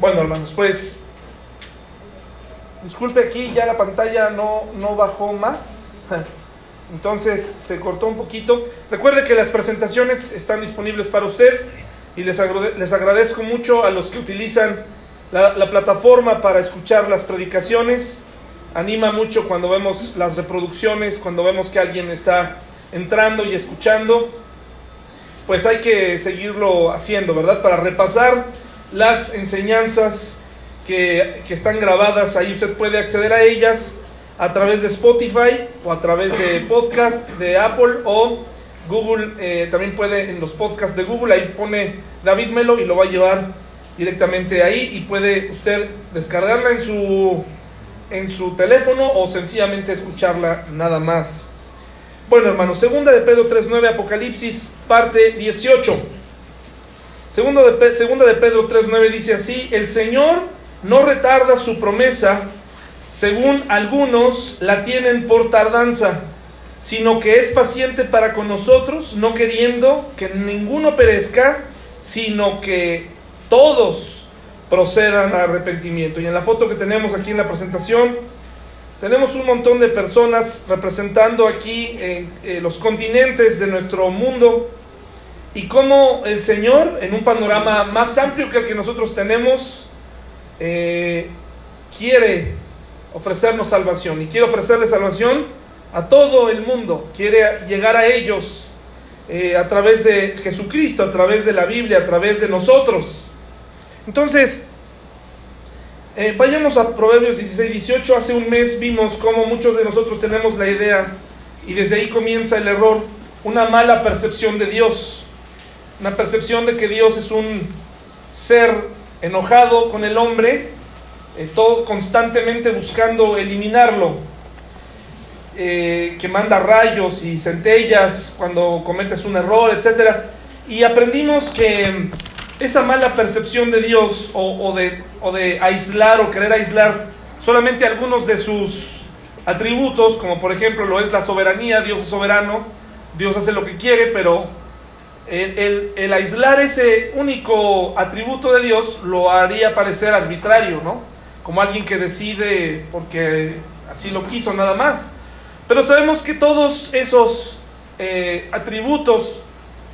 Bueno, hermanos, pues disculpe aquí, ya la pantalla no, no bajó más. Entonces se cortó un poquito. Recuerde que las presentaciones están disponibles para usted y les, les agradezco mucho a los que utilizan la, la, plataforma para escuchar las predicaciones. Anima mucho cuando vemos las reproducciones, cuando vemos que alguien está entrando y escuchando. Pues hay que seguirlo haciendo, ¿verdad? Para repasar las enseñanzas que, que están grabadas. Ahí usted puede acceder a ellas a través de Spotify o a través de podcast de Apple o Google, eh, también puede en los podcasts de Google, ahí pone David Melo y lo va a llevar directamente ahí y puede usted descargarla en su, en su teléfono o sencillamente escucharla nada más. Bueno hermanos, segunda de Pedro 3.9, Apocalipsis, parte 18. Segundo segunda de Pedro 3.9 dice así, el Señor no retarda su promesa, según algunos la tienen por tardanza, sino que es paciente para con nosotros, no queriendo que ninguno perezca, sino que todos procedan al arrepentimiento. Y en la foto que tenemos aquí en la presentación, tenemos un montón de personas representando aquí en, eh, los continentes de nuestro mundo y cómo el Señor, en un panorama más amplio que el que nosotros tenemos, eh, quiere ofrecernos salvación y quiere ofrecerle salvación a todo el mundo, quiere llegar a ellos eh, a través de Jesucristo, a través de la Biblia, a través de nosotros. Entonces, eh, vayamos a Proverbios 16, 18. Hace un mes vimos cómo muchos de nosotros tenemos la idea, y desde ahí comienza el error, una mala percepción de Dios, una percepción de que Dios es un ser enojado con el hombre, eh, todo constantemente buscando eliminarlo, eh, que manda rayos y centellas cuando cometes un error, etc. Y aprendimos que esa mala percepción de Dios o, de, o de aislar o querer aislar solamente algunos de sus atributos, como por ejemplo lo es la soberanía, Dios es soberano, Dios hace lo que quiere, pero el, aislar ese único atributo de Dios lo haría parecer arbitrario, ¿no? Como alguien que decide porque así lo quiso nada más. Pero sabemos que todos esos eh, atributos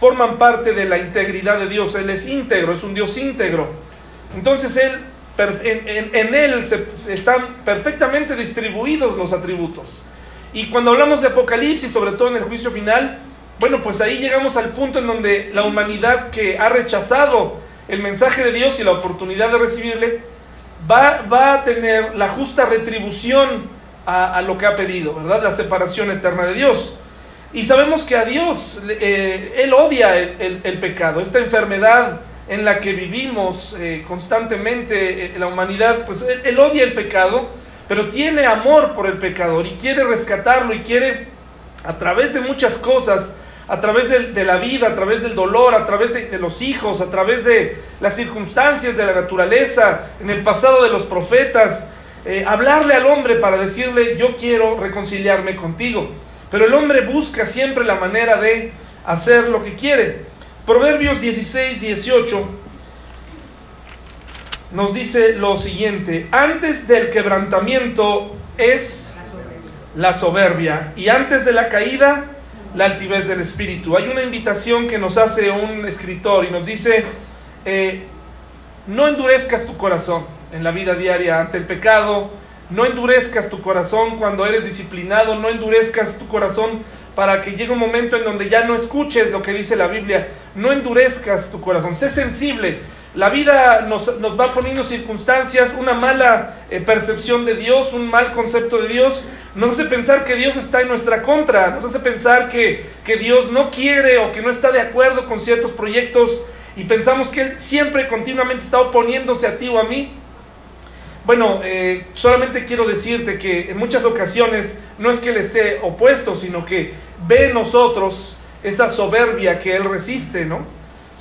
forman parte de la integridad de Dios. Él es íntegro, es un Dios íntegro. Entonces él, en, en, Él se, están perfectamente distribuidos los atributos. Y cuando hablamos de Apocalipsis, sobre todo en el juicio final, bueno, pues ahí llegamos al punto en donde la humanidad que ha rechazado el mensaje de Dios y la oportunidad de recibirle, va, va a tener la justa retribución a, lo que ha pedido, ¿verdad? La separación eterna de Dios. Y sabemos que a Dios, eh, Él odia el, pecado, esta enfermedad en la que vivimos eh, constantemente eh, la humanidad, pues él, odia el pecado, pero tiene amor por el pecador y quiere rescatarlo y quiere a través de muchas cosas, a través de, la vida, a través del dolor, a través de, de, los hijos, a través de las circunstancias de la naturaleza, en el pasado de los profetas, eh, hablarle al hombre para decirle yo quiero reconciliarme contigo. Pero el hombre busca siempre la manera de hacer lo que quiere. Proverbios 16, 18 nos dice lo siguiente, antes del quebrantamiento es la soberbia y antes de la caída la altivez del espíritu. Hay una invitación que nos hace un escritor y nos dice, eh, no endurezcas tu corazón en la vida diaria ante el pecado, no endurezcas tu corazón cuando eres disciplinado, no endurezcas tu corazón para que llegue un momento en donde ya no escuches lo que dice la Biblia, no endurezcas tu corazón, sé sensible. La vida nos, nos va poniendo circunstancias, una mala eh, percepción de Dios, un mal concepto de Dios, nos hace pensar que Dios está en nuestra contra, nos hace pensar que, que Dios no quiere o que no está de acuerdo con ciertos proyectos y pensamos que Él siempre continuamente está oponiéndose a ti o a mí. Bueno, eh, solamente quiero decirte que en muchas ocasiones no es que Él esté opuesto, sino que ve en nosotros esa soberbia que Él resiste, ¿no?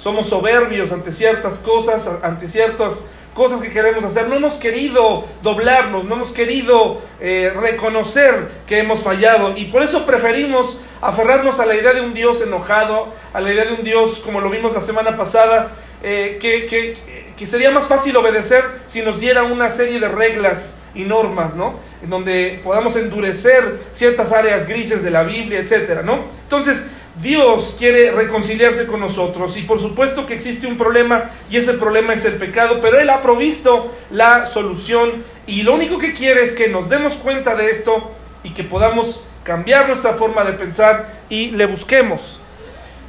Somos soberbios ante ciertas cosas, ante ciertas cosas que queremos hacer. No hemos querido doblarnos, no hemos querido eh, reconocer que hemos fallado y por eso preferimos aferrarnos a la idea de un Dios enojado, a la idea de un Dios, como lo vimos la semana pasada, eh, que, que, que sería más fácil obedecer si nos diera una serie de reglas y normas, ¿no? En donde podamos endurecer ciertas áreas grises de la Biblia, etcétera, ¿no? Entonces, Dios quiere reconciliarse con nosotros y por supuesto que existe un problema y ese problema es el pecado, pero Él ha provisto la solución y lo único que quiere es que nos demos cuenta de esto y que podamos cambiar nuestra forma de pensar y le busquemos.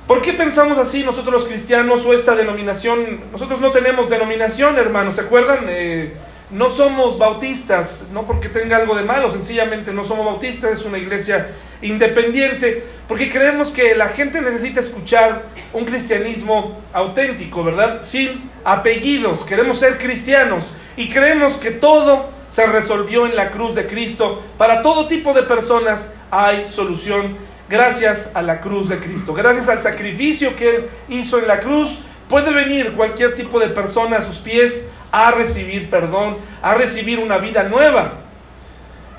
¿Por qué pensamos así nosotros los cristianos o esta denominación? Nosotros no tenemos denominación, hermanos, ¿se acuerdan? Eh, no somos bautistas, no porque tenga algo de malo, sencillamente no somos bautistas, es una iglesia independiente, porque creemos que la gente necesita escuchar un cristianismo auténtico, ¿verdad? Sin apellidos, queremos ser cristianos y creemos que todo se resolvió en la cruz de Cristo. Para todo tipo de personas hay solución gracias a la cruz de Cristo, gracias al sacrificio que Él hizo en la cruz. Puede venir cualquier tipo de persona a sus pies a recibir perdón, a recibir una vida nueva.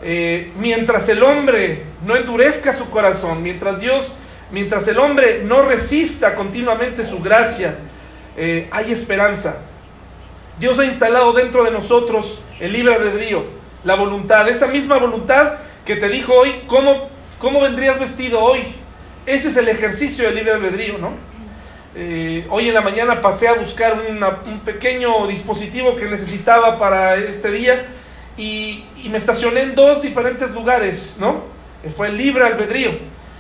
Eh, mientras el hombre no endurezca su corazón, mientras Dios, mientras el hombre no resista continuamente su gracia, eh, hay esperanza. Dios ha instalado dentro de nosotros el libre albedrío, la voluntad, esa misma voluntad que te dijo hoy, ¿cómo, cómo vendrías vestido hoy? Ese es el ejercicio del libre albedrío, ¿no? Eh, hoy en la mañana pasé a buscar un pequeño dispositivo que necesitaba para este día y, me estacioné en dos diferentes lugares, ¿no? Eh, fue libre albedrío.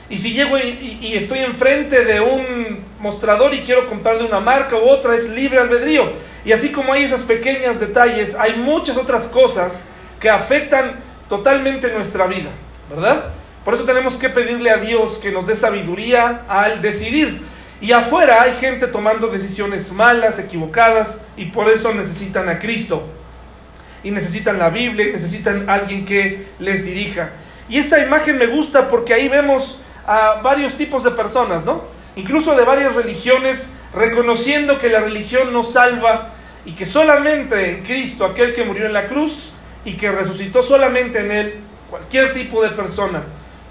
Y si llego y, estoy enfrente de un mostrador y quiero comprar de una marca u otra, es libre albedrío. Y así como hay esos pequeños detalles, hay muchas otras cosas que afectan totalmente nuestra vida, ¿verdad? Por eso tenemos que pedirle a Dios que nos dé sabiduría al decidir. Y afuera hay gente tomando decisiones malas, equivocadas, y por eso necesitan a Cristo. Y necesitan la Biblia, necesitan alguien que les dirija. Y esta imagen me gusta porque ahí vemos a varios tipos de personas, ¿no? Incluso de varias religiones, reconociendo que la religión no salva y que solamente en Cristo, aquel que murió en la cruz y que resucitó solamente en Él, cualquier tipo de persona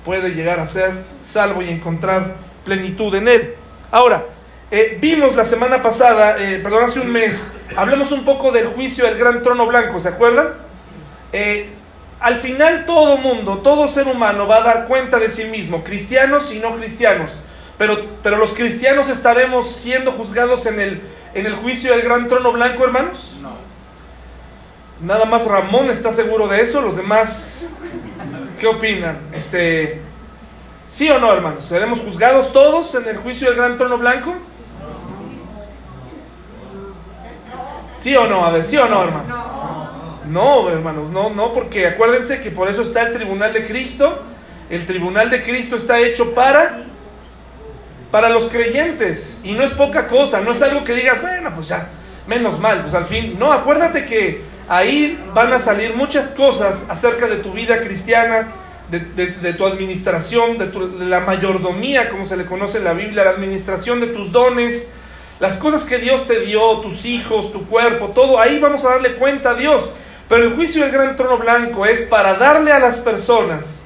puede llegar a ser salvo y encontrar plenitud en Él. Ahora, eh, vimos la semana pasada, eh, perdón, hace un mes, hablamos un poco del juicio del gran trono blanco, ¿se acuerdan? Eh, al final todo mundo, todo ser humano va a dar cuenta de sí mismo, cristianos y no cristianos. Pero, pero los cristianos estaremos siendo juzgados en el, en el juicio del gran trono blanco, hermanos. No. Nada más Ramón está seguro de eso, los demás, ¿qué opinan? Este, ¿Sí o no, hermanos? ¿Seremos juzgados todos en el juicio del gran trono blanco? ¿Sí o no? A ver, ¿sí o no, hermanos? No, hermanos, no, no, porque acuérdense que por eso está el tribunal de Cristo. El tribunal de Cristo está hecho para para los creyentes y no es poca cosa, no es algo que digas, bueno, pues ya, menos mal, pues al fin, no, acuérdate que ahí van a salir muchas cosas acerca de tu vida cristiana, de, tu administración, de, la mayordomía, como se le conoce en la Biblia, la administración de tus dones, las cosas que Dios te dio, tus hijos, tu cuerpo, todo, ahí vamos a darle cuenta a Dios. Pero el juicio del gran trono blanco es para darle a las personas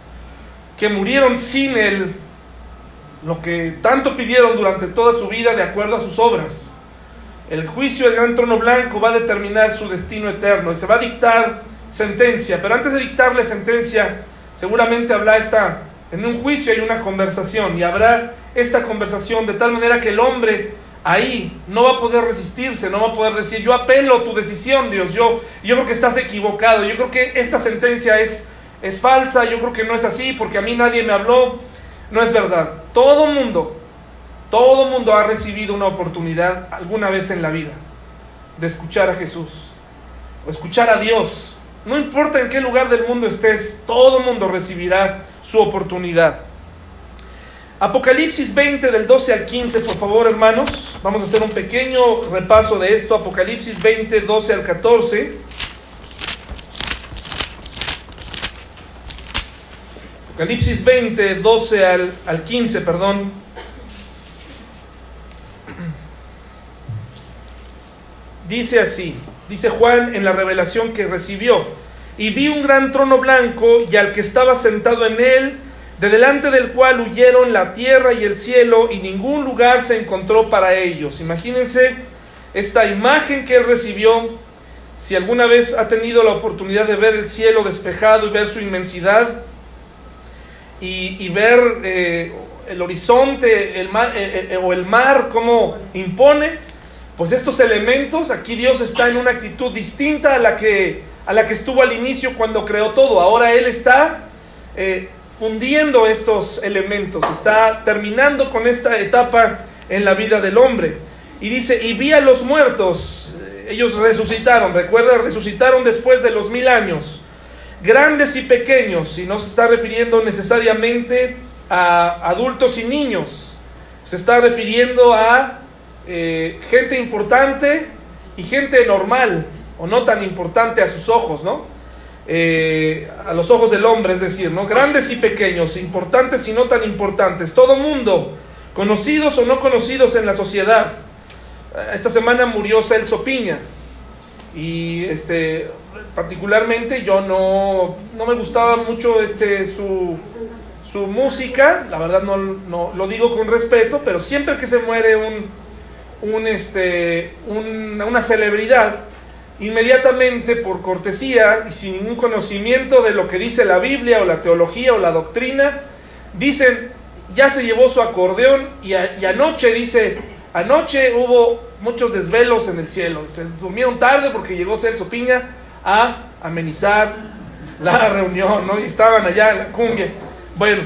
que murieron sin Él lo que tanto pidieron durante toda su vida de acuerdo a sus obras. El juicio del gran trono blanco va a determinar su destino eterno y se va a dictar sentencia, pero antes de dictarle sentencia, seguramente habrá esta, en un juicio hay una conversación y habrá esta conversación de tal manera que el hombre ahí no va a poder resistirse, no va a poder decir, yo apelo tu decisión, Dios, yo, yo creo que estás equivocado, yo creo que esta sentencia es, es falsa, yo creo que no es así, porque a mí nadie me habló, no es verdad. Todo mundo, todo mundo ha recibido una oportunidad alguna vez en la vida de escuchar a Jesús o escuchar a Dios no importa en qué lugar del mundo estés, todo mundo recibirá su oportunidad. Apocalipsis 20 del 12 al 15, por favor hermanos. Vamos a hacer un pequeño repaso de esto. Apocalipsis 20, 12 al 14. Apocalipsis 20, 12 al, al 15, perdón. Dice así. Dice Juan en la revelación que recibió. Y vi un gran trono blanco y al que estaba sentado en él, de delante del cual huyeron la tierra y el cielo y ningún lugar se encontró para ellos. Imagínense esta imagen que él recibió, si alguna vez ha tenido la oportunidad de ver el cielo despejado y ver su inmensidad y, ver eh, el horizonte el eh, eh, o el mar como impone, pues estos elementos, aquí Dios está en una actitud distinta a la que, a la que estuvo al inicio cuando creó todo. Ahora Él está fundiendo estos elementos, está terminando con esta etapa en la vida del hombre. Y dice, y vi a los muertos, ellos resucitaron, recuerda, resucitaron después de los mil años, grandes y pequeños, y no se está refiriendo necesariamente a adultos y niños, se está refiriendo a eh, gente importante y gente normal, o no tan importante a sus ojos, ¿no? Eh, a los ojos del hombre, es decir, ¿no? Grandes y pequeños, importantes y no tan importantes, todo mundo, conocidos o no conocidos en la sociedad. Esta semana murió Celso Piña y este particularmente yo no, no me gustaba mucho este su, su música, la verdad no, no, lo digo con respeto, pero siempre que se muere un, un este, una celebridad, inmediatamente por cortesía y sin ningún conocimiento de lo que dice la Biblia o la teología o la doctrina, dicen, ya se llevó su acordeón y, anoche dice, anoche hubo muchos desvelos en el cielo, se durmieron tarde porque llegó Celso Piña a amenizar la reunión, ¿no? Y estaban allá en la cumbia. Bueno,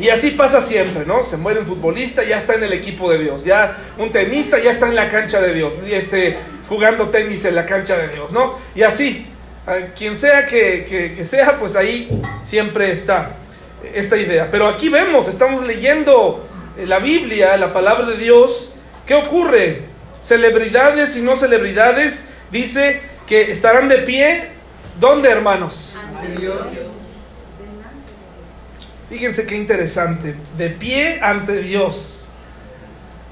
y así pasa siempre, ¿no? Se muere un futbolista, ya está en el equipo de Dios, ya un tenista ya está en la cancha de Dios, y este, jugando tenis en la cancha de Dios, ¿no? Y así, quien sea que, sea, pues ahí siempre está esta idea. Pero aquí vemos, estamos leyendo la Biblia, la palabra de Dios, ¿qué ocurre? Celebridades y no celebridades, dice que estarán de pie, ¿dónde hermanos? Fíjense qué interesante, de pie ante Dios.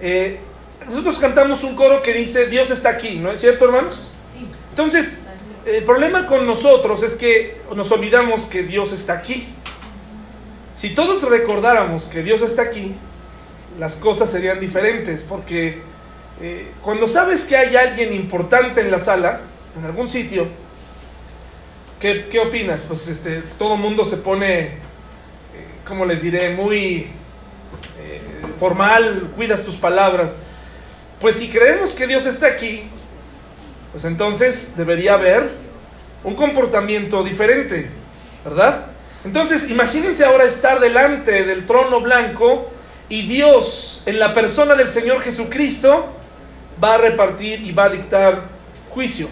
Eh, nosotros cantamos un coro que dice, Dios está aquí, ¿no es cierto, hermanos? Sí. Entonces, el problema con nosotros es que nos olvidamos que Dios está aquí. Si todos recordáramos que Dios está aquí, las cosas serían diferentes, porque eh, cuando sabes que hay alguien importante en la sala, en algún sitio, ¿qué, qué opinas? Pues este, todo el mundo se pone, como les diré, muy eh, formal, cuidas tus palabras. Pues si creemos que Dios está aquí, pues entonces debería haber un comportamiento diferente, ¿verdad? Entonces imagínense ahora estar delante del trono blanco y Dios, en la persona del Señor Jesucristo, va a repartir y va a dictar juicio.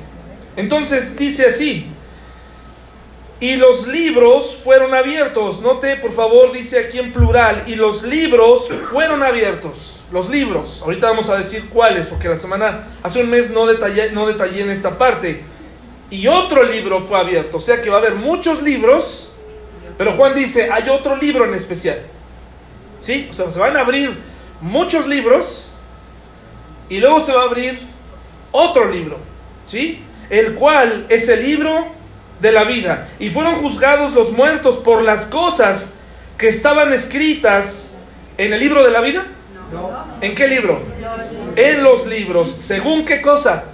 Entonces dice así, y los libros fueron abiertos. Note, por favor, dice aquí en plural, y los libros fueron abiertos los libros. Ahorita vamos a decir cuáles, porque la semana, hace un mes no detallé, no detallé en esta parte. Y otro libro fue abierto, o sea que va a haber muchos libros, pero Juan dice, hay otro libro en especial. ¿Sí? O sea, se van a abrir muchos libros y luego se va a abrir otro libro, ¿sí? El cual es el libro de la vida. Y fueron juzgados los muertos por las cosas que estaban escritas en el libro de la vida. ¿En qué libro? En los libros. ¿Según qué cosa?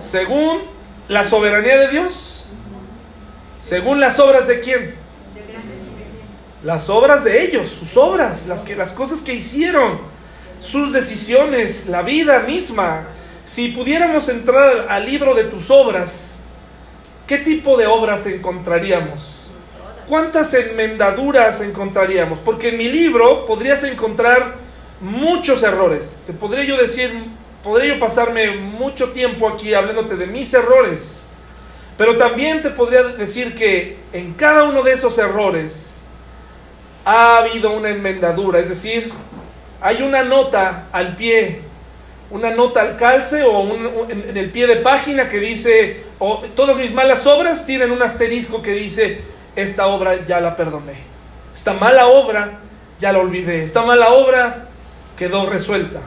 Según la soberanía de Dios. Según las obras de quién? Las obras de ellos, sus obras, las, que, las cosas que hicieron, sus decisiones, la vida misma. Si pudiéramos entrar al libro de tus obras, ¿qué tipo de obras encontraríamos? ¿Cuántas enmendaduras encontraríamos? Porque en mi libro podrías encontrar muchos errores. Te podría yo decir, podría yo pasarme mucho tiempo aquí hablándote de mis errores. Pero también te podría decir que en cada uno de esos errores ha habido una enmendadura, es decir, hay una nota al pie, una nota al calce o en, el pie de página que dice, o todas mis malas obras tienen un asterisco que dice, esta obra ya la perdoné. Esta mala obra ya la olvidé. Esta mala obra quedó resuelta.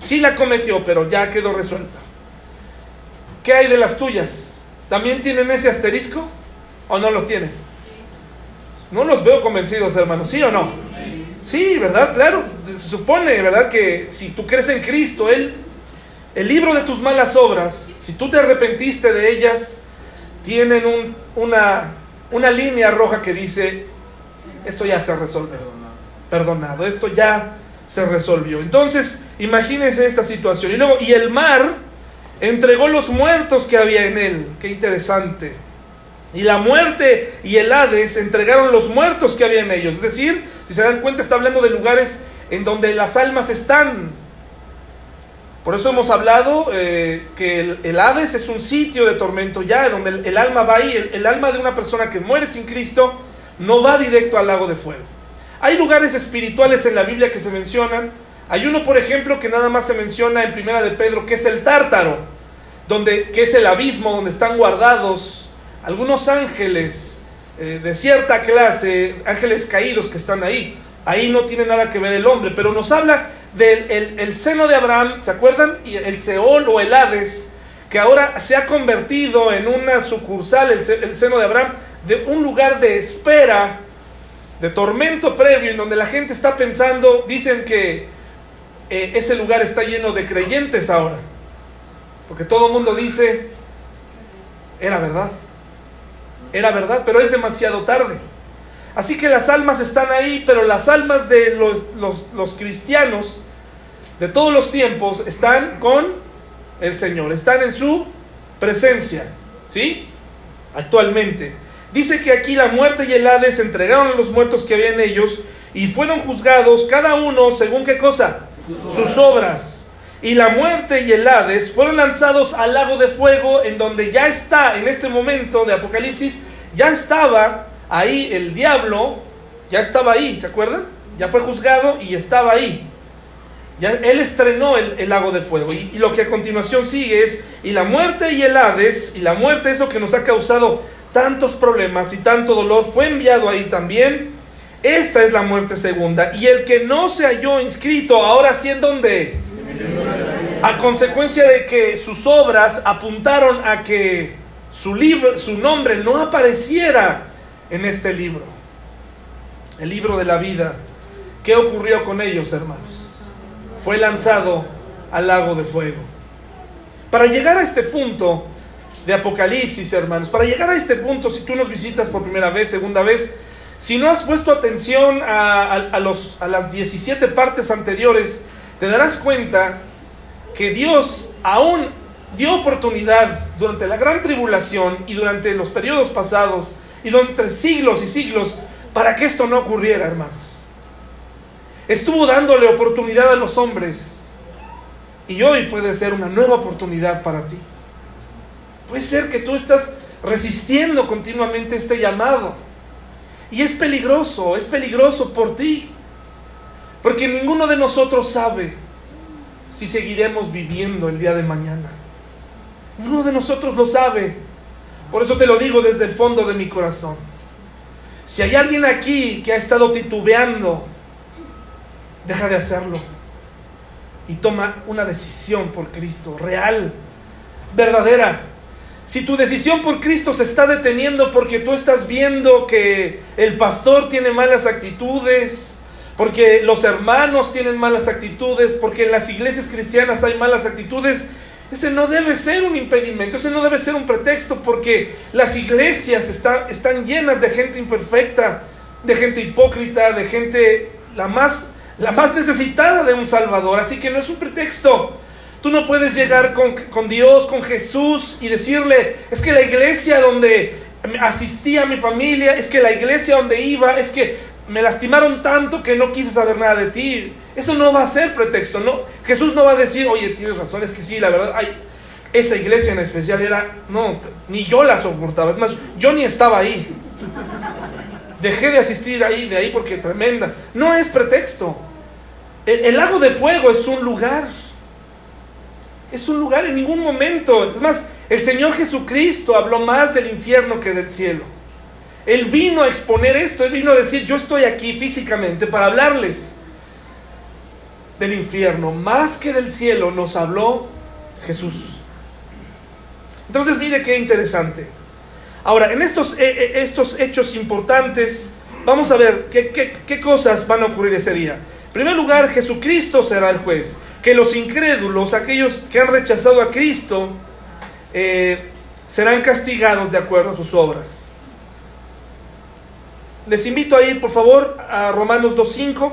Sí la cometió, pero ya quedó resuelta. ¿Qué hay de las tuyas? ¿También tienen ese asterisco o no los tienen? No los veo convencidos, hermanos, ¿sí o no? Sí, ¿verdad? Claro, se supone, ¿verdad? Que si tú crees en Cristo, Él el libro de tus malas obras, si tú te arrepentiste de ellas, tienen un, una, una línea roja que dice, esto ya se resolvió, perdonado, esto ya se resolvió. Entonces, imagínense esta situación. Y luego, y el mar entregó los muertos que había en él. Qué interesante. Y la muerte y el Hades entregaron los muertos que había en ellos. Es decir, si se dan cuenta, está hablando de lugares en donde las almas están. Por eso hemos hablado eh, que el, Hades es un sitio de tormento ya, donde el, alma va ahí. el alma de una persona que muere sin Cristo no va directo al lago de fuego. Hay lugares espirituales en la Biblia que se mencionan. Hay uno, por ejemplo, que nada más se menciona en Primera de Pedro, que es el Tártaro, donde, que es el abismo donde están guardados algunos ángeles eh, de cierta clase, ángeles caídos que están ahí. Ahí no tiene nada que ver el hombre, pero nos habla del el, seno de Abraham, ¿se acuerdan? El Seol o el Hades, que ahora se ha convertido en una sucursal, el, el seno de Abraham, de un lugar de espera, de tormento previo, en donde la gente está pensando, dicen que eh, ese lugar está lleno de creyentes ahora, porque todo el mundo dice, era verdad, era verdad, pero es demasiado tarde. Así que las almas están ahí, pero las almas de los, los, los cristianos de todos los tiempos están con el Señor, están en su presencia, ¿sí? Actualmente. Dice que aquí la muerte y el Hades entregaron a los muertos que había en ellos y fueron juzgados cada uno según qué cosa? Sus obras. Y la muerte y el Hades fueron lanzados al lago de fuego en donde ya está, en este momento de Apocalipsis, ya estaba ahí el diablo, ya estaba ahí, ¿se acuerdan? Ya fue juzgado y estaba ahí. Ya, él estrenó el, lago de fuego. Y, y, lo que a continuación sigue es, y la muerte y el Hades, y la muerte es lo que nos ha causado tantos problemas y tanto dolor, fue enviado ahí también. Esta es la muerte segunda. Y el que no se halló inscrito, ahora sí en donde? A consecuencia de que sus obras apuntaron a que su, libro, su nombre no apareciera en este libro. El libro de la vida. ¿Qué ocurrió con ellos, hermanos? Fue lanzado al lago de fuego. Para llegar a este punto, de Apocalipsis, hermanos. Para llegar a este punto, si tú nos visitas por primera vez, segunda vez, si no has puesto atención a, los, a las 17 partes anteriores, te darás cuenta que Dios aún dio oportunidad durante la gran tribulación y durante los periodos pasados y durante siglos y siglos para que esto no ocurriera, hermanos. Estuvo dándole oportunidad a los hombres y hoy puede ser una nueva oportunidad para ti. Puede ser que tú estás resistiendo continuamente este llamado. Y es peligroso, es peligroso por ti. Porque ninguno de nosotros sabe si seguiremos viviendo el día de mañana. Ninguno de nosotros lo sabe. Por eso te lo digo desde el fondo de mi corazón. Si hay alguien aquí que ha estado titubeando, deja de hacerlo. Y toma una decisión por Cristo, real, verdadera si tu decisión por Cristo se está deteniendo porque tú estás viendo que el pastor tiene malas actitudes, porque los hermanos tienen malas actitudes, porque en las iglesias cristianas hay malas actitudes, ese no debe ser un impedimento, ese no debe ser un pretexto, porque las iglesias están llenas de gente imperfecta, de gente hipócrita, de gente la más, la más necesitada de un Salvador. Así que no es un pretexto. Tú no puedes llegar con, Dios, con Jesús y decirle, es que la iglesia donde asistía a mi familia, es que la iglesia donde iba, es que me lastimaron tanto que no quise saber nada de ti. Eso no va a ser pretexto. No, Jesús no va a decir, oye, tienes razón, es que sí, la verdad, hay, esa iglesia en especial era, no, ni yo la soportaba. Es más, yo ni estaba ahí. Dejé de asistir ahí, de ahí porque tremenda. No es pretexto. el lago de fuego es un lugar es un lugar en ningún momento. Es más, el Señor Jesucristo habló más del infierno que del cielo. Él vino a exponer esto, Él vino a decir, yo estoy aquí físicamente para hablarles del infierno, más que del cielo nos habló Jesús. Entonces, mire qué interesante. Ahora, en estos, eh, eh, estos hechos importantes, vamos a ver qué, qué, qué cosas van a ocurrir ese día. En primer lugar, Jesucristo será el juez. que los incrédulos, aquellos que han rechazado a Cristo, eh, serán castigados de acuerdo a sus obras. Les invito a ir, por favor, a Romanos 2.5.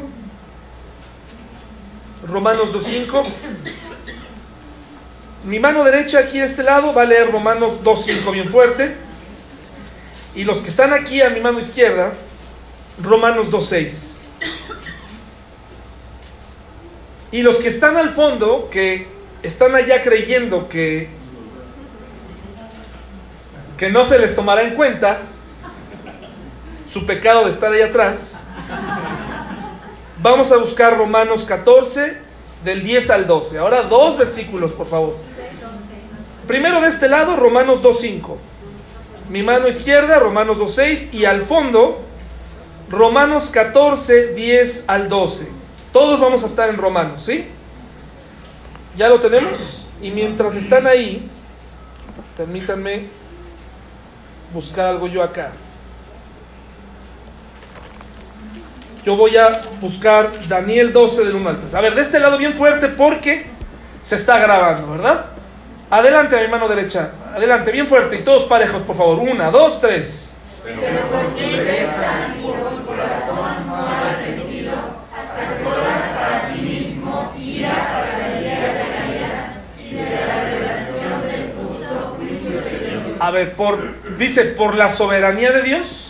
Romanos 2.5. Mi mano derecha aquí de este lado va a leer Romanos 2.5 bien fuerte. Y los que están aquí a mi mano izquierda, Romanos 2.6. Y los que están al fondo, que están allá creyendo que, que no se les tomará en cuenta su pecado de estar ahí atrás, vamos a buscar Romanos 14, del 10 al 12. Ahora dos versículos, por favor. Primero de este lado, Romanos 2.5. Mi mano izquierda, Romanos 2.6. Y al fondo, Romanos 14, 10 al 12. Todos vamos a estar en Romanos, ¿sí? ¿Ya lo tenemos? Y mientras están ahí, permítanme buscar algo yo acá. Yo voy a buscar Daniel 12 del 1 al 3. A ver, de este lado bien fuerte porque se está grabando, ¿verdad? Adelante, mi mano derecha. Adelante, bien fuerte y todos parejos, por favor. Una, dos, tres. Pero por tu dureza y por tu corazón no arrepentido, atesoras para ti mismo ira para la día de la ira y de la revelación del justo juicio de Dios. A ver, por, dice, por la soberanía de Dios.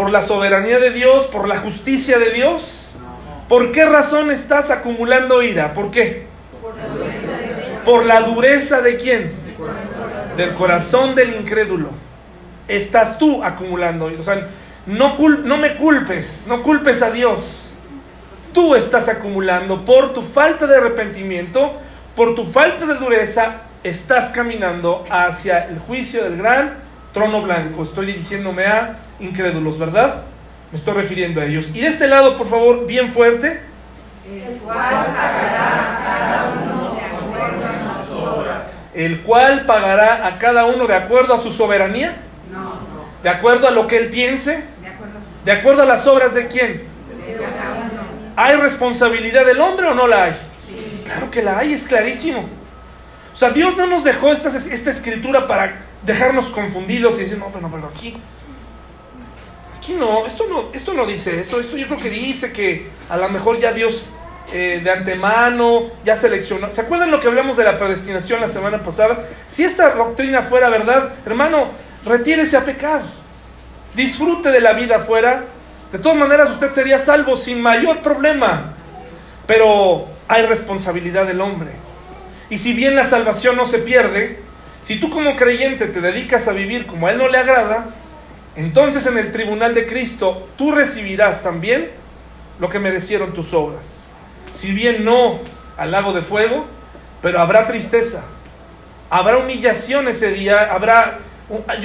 Por la soberanía de Dios, por la justicia de Dios. ¿Por qué razón estás acumulando ira? ¿Por qué? Por la dureza ¿Por la dureza de quién? Del corazón del incrédulo. Estás tú acumulando. O sea, no, no me culpes, no culpes a Dios. Tú estás acumulando por tu falta de arrepentimiento, por tu falta de dureza, estás caminando hacia el juicio del gran trono blanco. Estoy dirigiéndome a incrédulos, ¿verdad? Me estoy refiriendo a ellos. Y de este lado, por favor, bien fuerte. El cual pagará a cada uno el cual pagará a cada uno de acuerdo a su soberanía. No, ¿De acuerdo a lo que él piense? De acuerdo. a las obras de quién? ¿Hay responsabilidad del hombre o no la hay? Claro que la hay, es clarísimo. O sea, Dios no nos dejó esta, esta escritura para dejarnos confundidos y decir, no, pero, pero aquí, aquí no, esto no, esto no dice eso, esto yo creo que dice que a lo mejor ya Dios eh, de antemano, ya seleccionó. ¿Se acuerdan lo que hablamos de la predestinación la semana pasada? Si esta doctrina fuera verdad, hermano, retírese a pecar. Disfrute de la vida afuera. De todas maneras, usted sería salvo sin mayor problema. Pero hay responsabilidad del hombre. Y si bien la salvación no se pierde, si tú como creyente te dedicas a vivir como a Él no le agrada, entonces en el tribunal de Cristo tú recibirás también lo que merecieron tus obras si bien no al lago de fuego, pero habrá tristeza, habrá humillación ese día, habrá,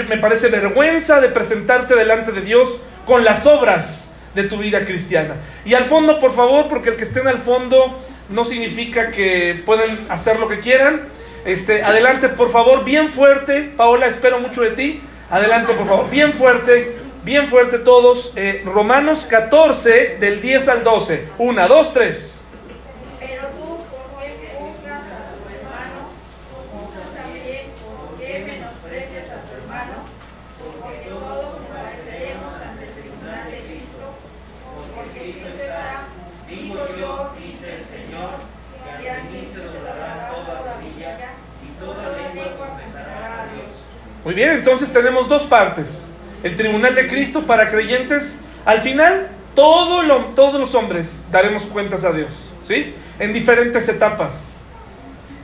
me parece, vergüenza de presentarte delante de Dios con las obras de tu vida cristiana. Y al fondo, por favor, porque el que estén al fondo no significa que pueden hacer lo que quieran. Este, adelante, por favor, bien fuerte. Paola, espero mucho de ti. Adelante, por favor, bien fuerte, bien fuerte todos. Eh, Romanos 14, del 10 al 12. Una, dos, tres. Muy bien, entonces tenemos dos partes. El tribunal de Cristo para creyentes. Al final, todo todos los hombres daremos cuentas a Dios, ¿sí? En diferentes etapas.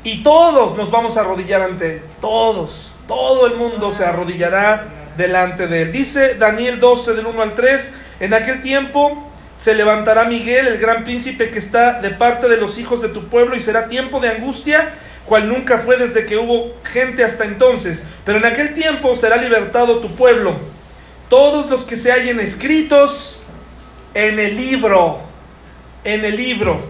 Y todos nos vamos a arrodillar ante Él. Todos. Todo el mundo se arrodillará delante de Él. Dice Daniel 12 del 1 al 3. En aquel tiempo se levantará Miguel, el gran príncipe que está de parte de los hijos de tu pueblo, y será tiempo de angustia cual nunca fue desde que hubo gente hasta entonces. Pero en aquel tiempo será libertado tu pueblo. Todos los que se hallen escritos en el libro, en el libro.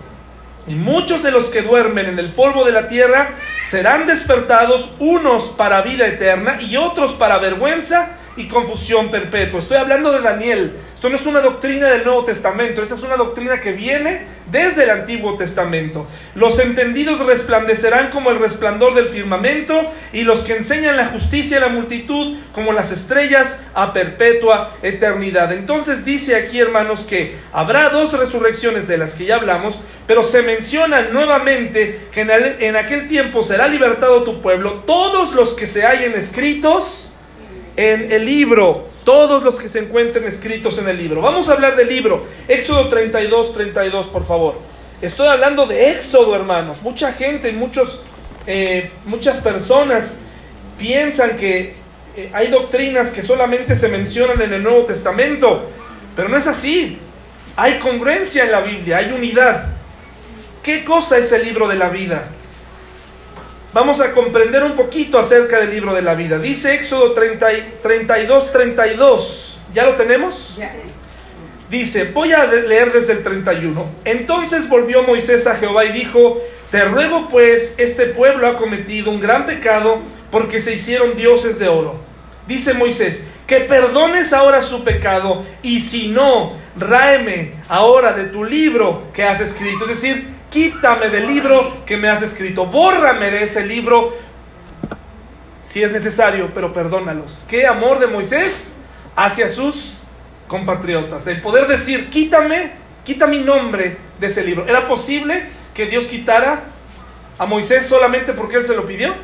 Y muchos de los que duermen en el polvo de la tierra serán despertados, unos para vida eterna y otros para vergüenza y confusión perpetua. Estoy hablando de Daniel. Esto no es una doctrina del Nuevo Testamento, esta es una doctrina que viene desde el Antiguo Testamento. Los entendidos resplandecerán como el resplandor del firmamento y los que enseñan la justicia a la multitud como las estrellas a perpetua eternidad. Entonces dice aquí, hermanos, que habrá dos resurrecciones de las que ya hablamos, pero se menciona nuevamente que en, aquel tiempo será libertado tu pueblo, todos los que se hallen escritos en el libro todos los que se encuentren escritos en el libro. Vamos a hablar del libro. Éxodo 32, 32, por favor. Estoy hablando de Éxodo, hermanos. Mucha gente, muchos, eh, muchas personas piensan que eh, hay doctrinas que solamente se mencionan en el Nuevo Testamento, pero no es así. Hay congruencia en la Biblia, hay unidad. ¿Qué cosa es el libro de la vida? Vamos a comprender un poquito acerca del libro de la vida. Dice Éxodo 32, 32. ¿Ya lo tenemos? Dice, voy a leer desde el 31. Entonces volvió Moisés a Jehová y dijo, te ruego pues, este pueblo ha cometido un gran pecado porque se hicieron dioses de oro. Dice Moisés, que perdones ahora su pecado y si no, ráeme ahora de tu libro que has escrito. Es decir, quítame del libro que me has escrito, bórrame de ese libro si es necesario, pero perdónalos. Qué amor de Moisés hacia sus compatriotas. El poder decir, quítame, quita mi nombre de ese libro. ¿Era posible que Dios quitara a Moisés solamente porque él se lo pidió?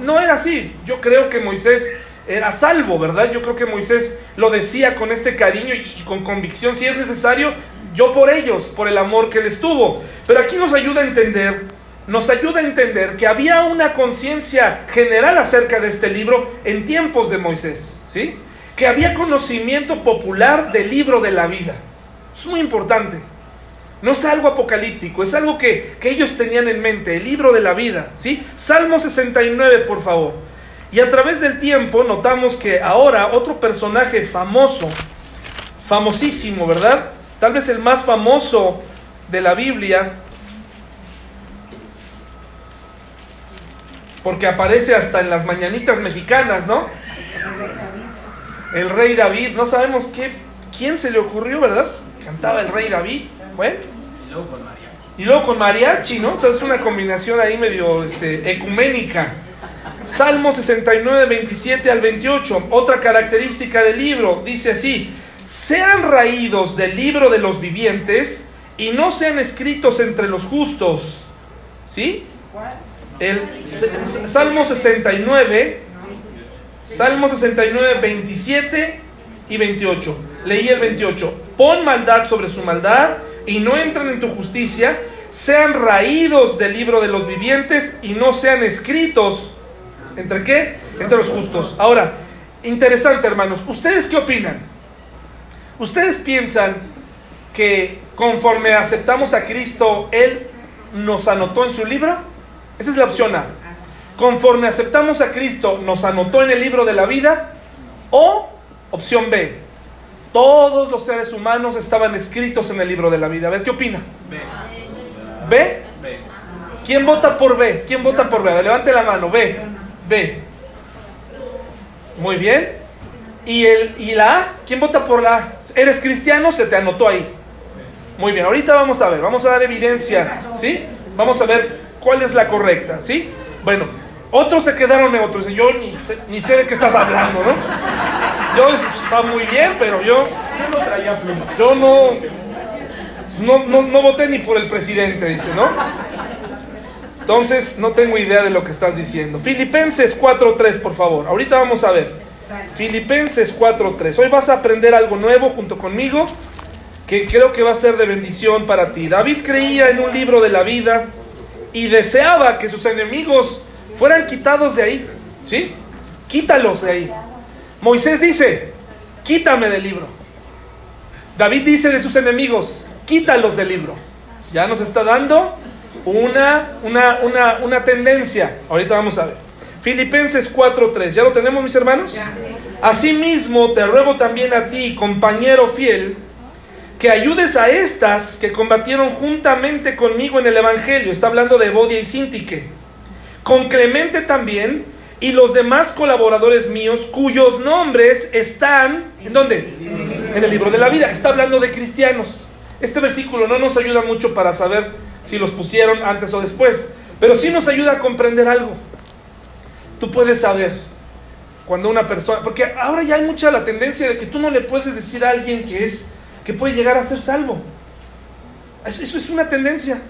No era así. Yo creo que Moisés era salvo, ¿verdad? Yo creo que Moisés lo decía con este cariño y, con convicción. Si es necesario, yo por ellos, por el amor que les tuvo. Pero aquí nos ayuda a entender, nos ayuda a entender que había una conciencia general acerca de este libro en tiempos de Moisés, ¿sí? Que había conocimiento popular del libro de la vida. Es muy importante. No es algo apocalíptico, es algo que, que ellos tenían en mente, el libro de la vida, ¿sí? Salmo 69, por favor. Y a través del tiempo notamos que ahora otro personaje famoso, famosísimo, ¿verdad? tal vez el más famoso de la Biblia, porque aparece hasta en las mañanitas mexicanas, ¿no? El rey David, no sabemos qué, quién se le ocurrió, ¿verdad? Cantaba el rey David, bueno. Y luego con mariachi. Y luego con mariachi, ¿no? O sea, es una combinación ahí medio este, ecuménica. Salmo 69, 27 al 28, otra característica del libro, dice así, sean raídos del libro de los vivientes y no sean escritos entre los justos. ¿Sí? El Salmo 69, Salmo 69, 27 y 28. Leí el 28. Pon maldad sobre su maldad y no entren en tu justicia. Sean raídos del libro de los vivientes y no sean escritos. ¿Entre qué? Entre los justos. Ahora, interesante hermanos. ¿Ustedes qué opinan? ¿Ustedes piensan que conforme aceptamos a Cristo, Él nos anotó en su libro? Esa es la opción A. Conforme aceptamos a Cristo, nos anotó en el libro de la vida. O opción B. Todos los seres humanos estaban escritos en el libro de la vida. A ver, ¿qué opina? B. ¿B? ¿Quién vota por B? ¿Quién vota por B? levante la mano. B. B. Muy bien. ¿Y, el, ¿Y la A? ¿Quién vota por la A? ¿Eres cristiano? Se te anotó ahí. Muy bien, ahorita vamos a ver, vamos a dar evidencia, ¿sí? Vamos a ver cuál es la correcta, ¿sí? Bueno, otros se quedaron neutros, yo ni, ni sé de qué estás hablando, ¿no? Yo está muy bien, pero yo, yo no traía pluma. Yo no, no, no, no voté ni por el presidente, dice, ¿no? Entonces, no tengo idea de lo que estás diciendo. Filipenses 4.3, por favor. Ahorita vamos a ver. Filipenses 4:3. Hoy vas a aprender algo nuevo junto conmigo que creo que va a ser de bendición para ti. David creía en un libro de la vida y deseaba que sus enemigos fueran quitados de ahí. ¿Sí? Quítalos de ahí. Moisés dice, quítame del libro. David dice de sus enemigos, quítalos del libro. Ya nos está dando una, una, una, una tendencia. Ahorita vamos a ver. Filipenses 4:3. ¿Ya lo tenemos, mis hermanos? Asimismo, te ruego también a ti, compañero fiel, que ayudes a estas que combatieron juntamente conmigo en el Evangelio. Está hablando de Bodia y Sintique. Con Clemente también, y los demás colaboradores míos cuyos nombres están, ¿en dónde? En el libro de la vida. Está hablando de cristianos. Este versículo no nos ayuda mucho para saber si los pusieron antes o después, pero sí nos ayuda a comprender algo. Tú puedes saber cuando una persona, porque ahora ya hay mucha la tendencia de que tú no le puedes decir a alguien que es que puede llegar a ser salvo. Eso es una tendencia.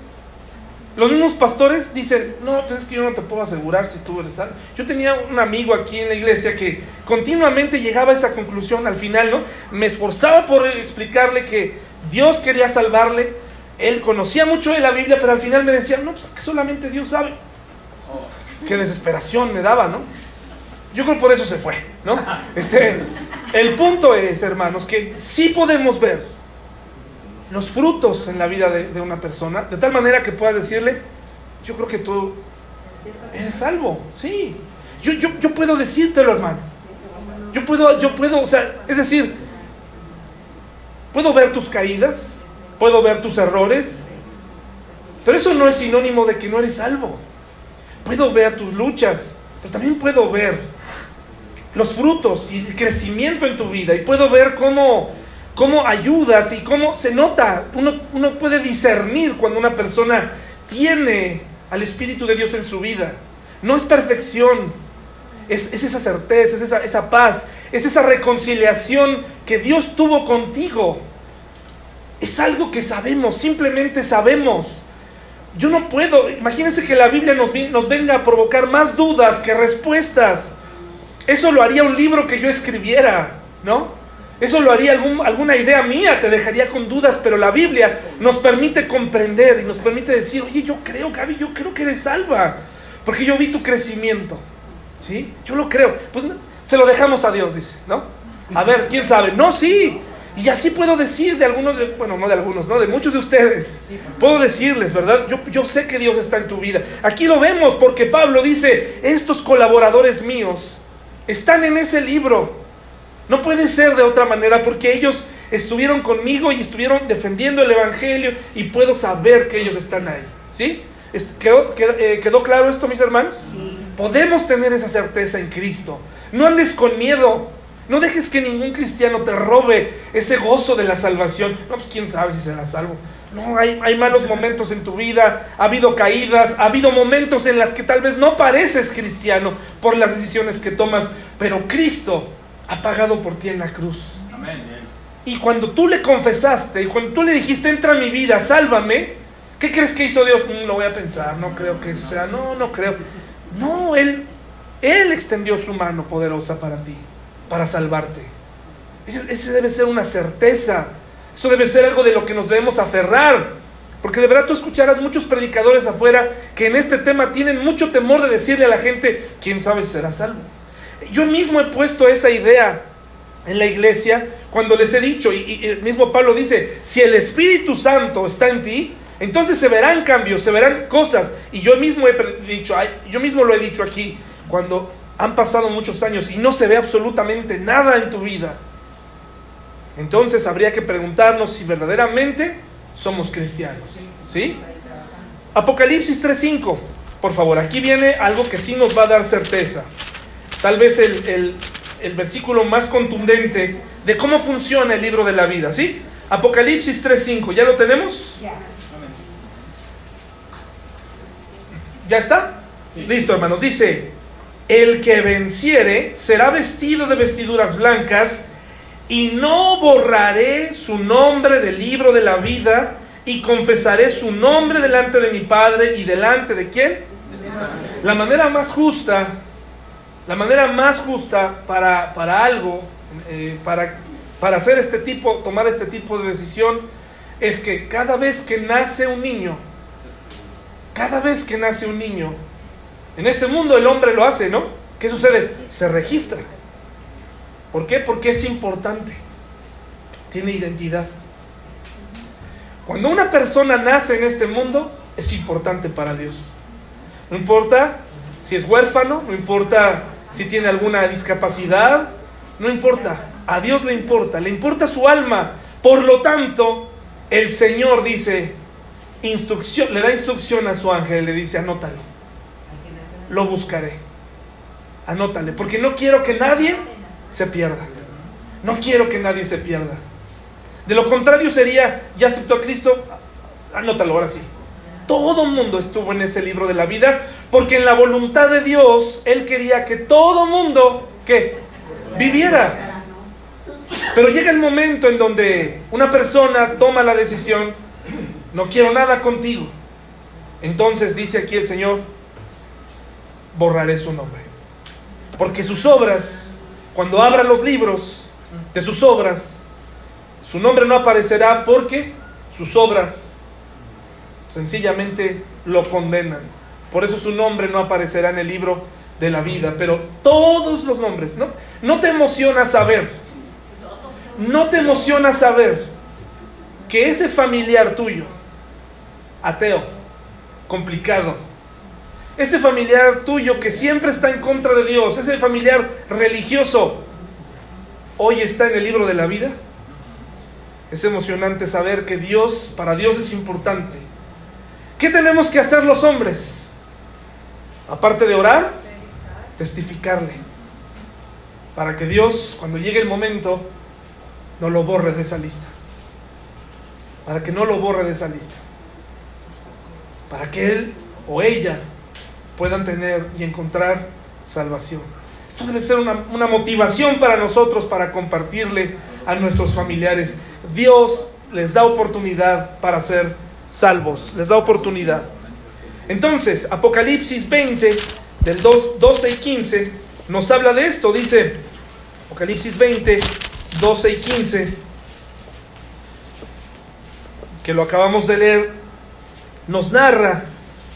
Los mismos pastores dicen, no, pues es que yo no te puedo asegurar si tú eres salvo. Yo tenía un amigo aquí en la iglesia que continuamente llegaba a esa conclusión al final, ¿no? Me esforzaba por explicarle que Dios quería salvarle. Él conocía mucho de la Biblia, pero al final me decía, no, pues es que solamente Dios sabe. Qué desesperación me daba, ¿no? Yo creo que por eso se fue, ¿no? Este, el punto es, hermanos, que sí podemos ver los frutos en la vida de, una persona, de tal manera que puedas decirle, yo creo que tú eres salvo, sí. Yo, yo, yo puedo decírtelo, hermano. Yo puedo, yo puedo, o sea, es decir, puedo ver tus caídas, puedo ver tus errores, pero eso no es sinónimo de que no eres salvo. Puedo ver tus luchas, pero también puedo ver los frutos y el crecimiento en tu vida y puedo ver cómo cómo ayudas y cómo se nota, uno, uno puede discernir cuando una persona tiene al Espíritu de Dios en su vida. No es perfección, es, esa certeza, es esa, esa paz, es esa reconciliación que Dios tuvo contigo. Es algo que sabemos, simplemente sabemos. Yo no puedo, imagínense que la Biblia nos, nos venga a provocar más dudas que respuestas. Eso lo haría un libro que yo escribiera, ¿no? Eso lo haría alguna idea mía, te dejaría con dudas, pero la Biblia nos permite comprender y nos permite decir, oye, yo creo, Gaby, yo creo que eres salva, porque yo vi tu crecimiento, ¿sí? Yo lo creo. Pues se lo dejamos a Dios, dice, ¿no? A ver, ¿quién sabe? No, sí. Y así puedo decir de algunos, bueno, no de algunos, ¿no? De muchos de ustedes. Puedo decirles, ¿verdad? Yo, yo sé que Dios está en tu vida. Aquí lo vemos porque Pablo dice, estos colaboradores míos están en ese libro no puede ser de otra manera porque ellos estuvieron conmigo y estuvieron defendiendo el Evangelio y puedo saber que ellos están ahí. ¿Sí? ¿Quedó, eh, quedó, claro esto, mis hermanos? Podemos tener esa certeza en Cristo. No andes con miedo. No dejes que ningún cristiano te robe ese gozo de la salvación. No, pues quién sabe si será salvo. No, hay, hay malos momentos en tu vida, ha habido caídas, ha habido momentos en las que tal vez no pareces cristiano por las decisiones que tomas, pero Cristo ha pagado por ti en la cruz. Y cuando tú le confesaste, y cuando tú le dijiste, entra a mi vida, sálvame, ¿qué crees que hizo Dios? No mm, lo voy a pensar, no creo que sea, no, no creo. No, Él, Él extendió su mano poderosa para ti, para salvarte. Ese debe ser una certeza. Eso debe ser algo de lo que nos debemos aferrar. Porque de verdad tú escucharás muchos predicadores afuera que en este tema tienen mucho temor de decirle a la gente, ¿quién sabe si será salvo? Yo mismo he puesto esa idea en la iglesia cuando les he dicho, y, el mismo Pablo dice, si el Espíritu Santo está en ti, entonces se verán cambios, se verán cosas. Y yo mismo he dicho, yo mismo lo he dicho aquí, cuando han pasado muchos años y no se ve absolutamente nada en tu vida, entonces habría que preguntarnos si verdaderamente somos cristianos. ¿Sí? Apocalipsis 3.5, por favor, aquí viene algo que sí nos va a dar certeza tal vez el, versículo más contundente de cómo funciona el libro de la vida, ¿sí? Apocalipsis 3.5, ¿ya lo tenemos? ¿Ya está? Listo, hermanos. Dice, el que venciere será vestido de vestiduras blancas y no borraré su nombre del libro de la vida y confesaré su nombre delante de mi Padre y delante de quién? La manera más justa la manera más justa para, algo, eh, para, para hacer este tipo, tomar este tipo de decisión, es que cada vez que nace un niño, cada vez que nace un niño, en este mundo el hombre lo hace, ¿no? ¿Qué sucede? Se registra. ¿Por qué? Porque es importante. Tiene identidad. Cuando una persona nace en este mundo, es importante para Dios. No importa si es huérfano, no importa si tiene alguna discapacidad, no importa, a Dios le importa, le importa su alma. Por lo tanto, el Señor dice, instrucción, le da instrucción a su ángel, le dice, anótalo, lo buscaré. Anótale, porque no quiero que nadie se pierda. No quiero que nadie se pierda. De lo contrario sería, ya aceptó a Cristo, anótalo ahora sí. Todo mundo estuvo en ese libro de la vida porque en la voluntad de Dios Él quería que todo mundo, ¿qué? Viviera. Pero llega el momento en donde una persona toma la decisión, no quiero nada contigo. Entonces dice aquí el Señor, borraré su nombre. Porque sus obras, cuando abra los libros de sus obras, su nombre no aparecerá porque sus obras sencillamente lo condenan. Por eso su nombre no aparecerá en el libro de la vida. Pero todos los nombres, ¿no? No te emociona saber, no te emociona saber que ese familiar tuyo, ateo, complicado, ese familiar tuyo que siempre está en contra de Dios, ese familiar religioso, hoy está en el libro de la vida. Es emocionante saber que Dios, para Dios es importante. ¿Qué tenemos que hacer los hombres? Aparte de orar, testificarle. Para que Dios, cuando llegue el momento, no lo borre de esa lista. Para que no lo borre de esa lista. Para que él o ella puedan tener y encontrar salvación. Esto debe ser una, una, motivación para nosotros para compartirle a nuestros familiares. Dios les da oportunidad para ser salvos, les da oportunidad. Entonces, Apocalipsis 20, del 2, 12 y 15, nos habla de esto. Dice, Apocalipsis 20, 12 y 15, que lo acabamos de leer, nos narra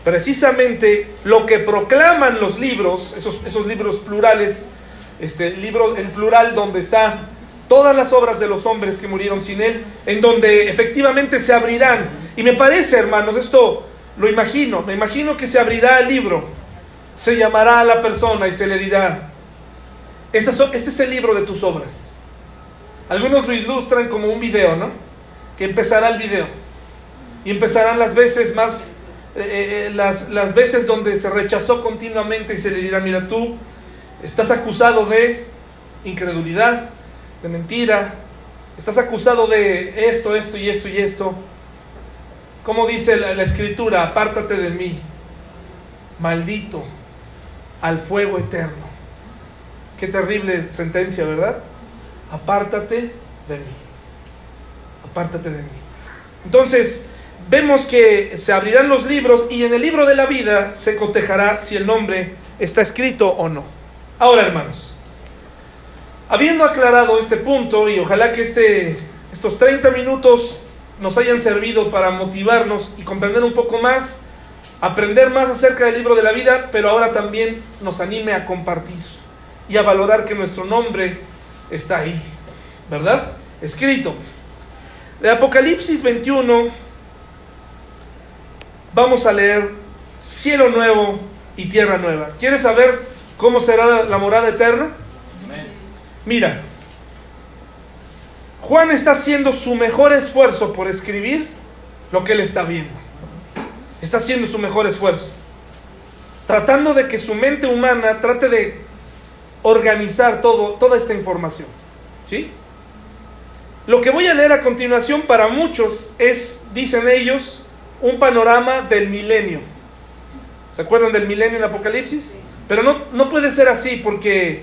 precisamente lo que proclaman los libros, esos, libros plurales, este libro en plural donde está todas las obras de los hombres que murieron sin él, en donde efectivamente se abrirán. Y me parece, hermanos, esto lo imagino, me imagino que se abrirá el libro, se llamará a la persona y se le dirá, este es el libro de tus obras. Algunos lo ilustran como un video, ¿no? Que empezará el video. Y empezarán las veces más eh, eh, las, las veces donde se rechazó continuamente y se le dirá, mira, tú estás acusado de incredulidad, de mentira, estás acusado de esto, esto y esto y esto. Como dice la, la escritura, apártate de mí, maldito, al fuego eterno. Qué terrible sentencia, ¿verdad? Apártate de mí. Apártate de mí. Entonces, vemos que se abrirán los libros y en el libro de la vida se cotejará si el nombre está escrito o no. Ahora, hermanos, habiendo aclarado este punto y ojalá que este, estos 30 minutos nos hayan servido para motivarnos y comprender un poco más, aprender más acerca del libro de la vida, pero ahora también nos anime a compartir y a valorar que nuestro nombre está ahí, ¿verdad? Escrito. De Apocalipsis 21 vamos a leer cielo nuevo y tierra nueva. ¿Quieres saber cómo será la morada eterna? Mira, Juan está haciendo su mejor esfuerzo por escribir lo que él está viendo. Está haciendo su mejor esfuerzo. Tratando de que su mente humana trate de organizar todo, toda esta información. ¿Sí? Lo que voy a leer a continuación para muchos es, dicen ellos, un panorama del milenio. ¿Se acuerdan del milenio en Apocalipsis? Pero no, no puede ser así porque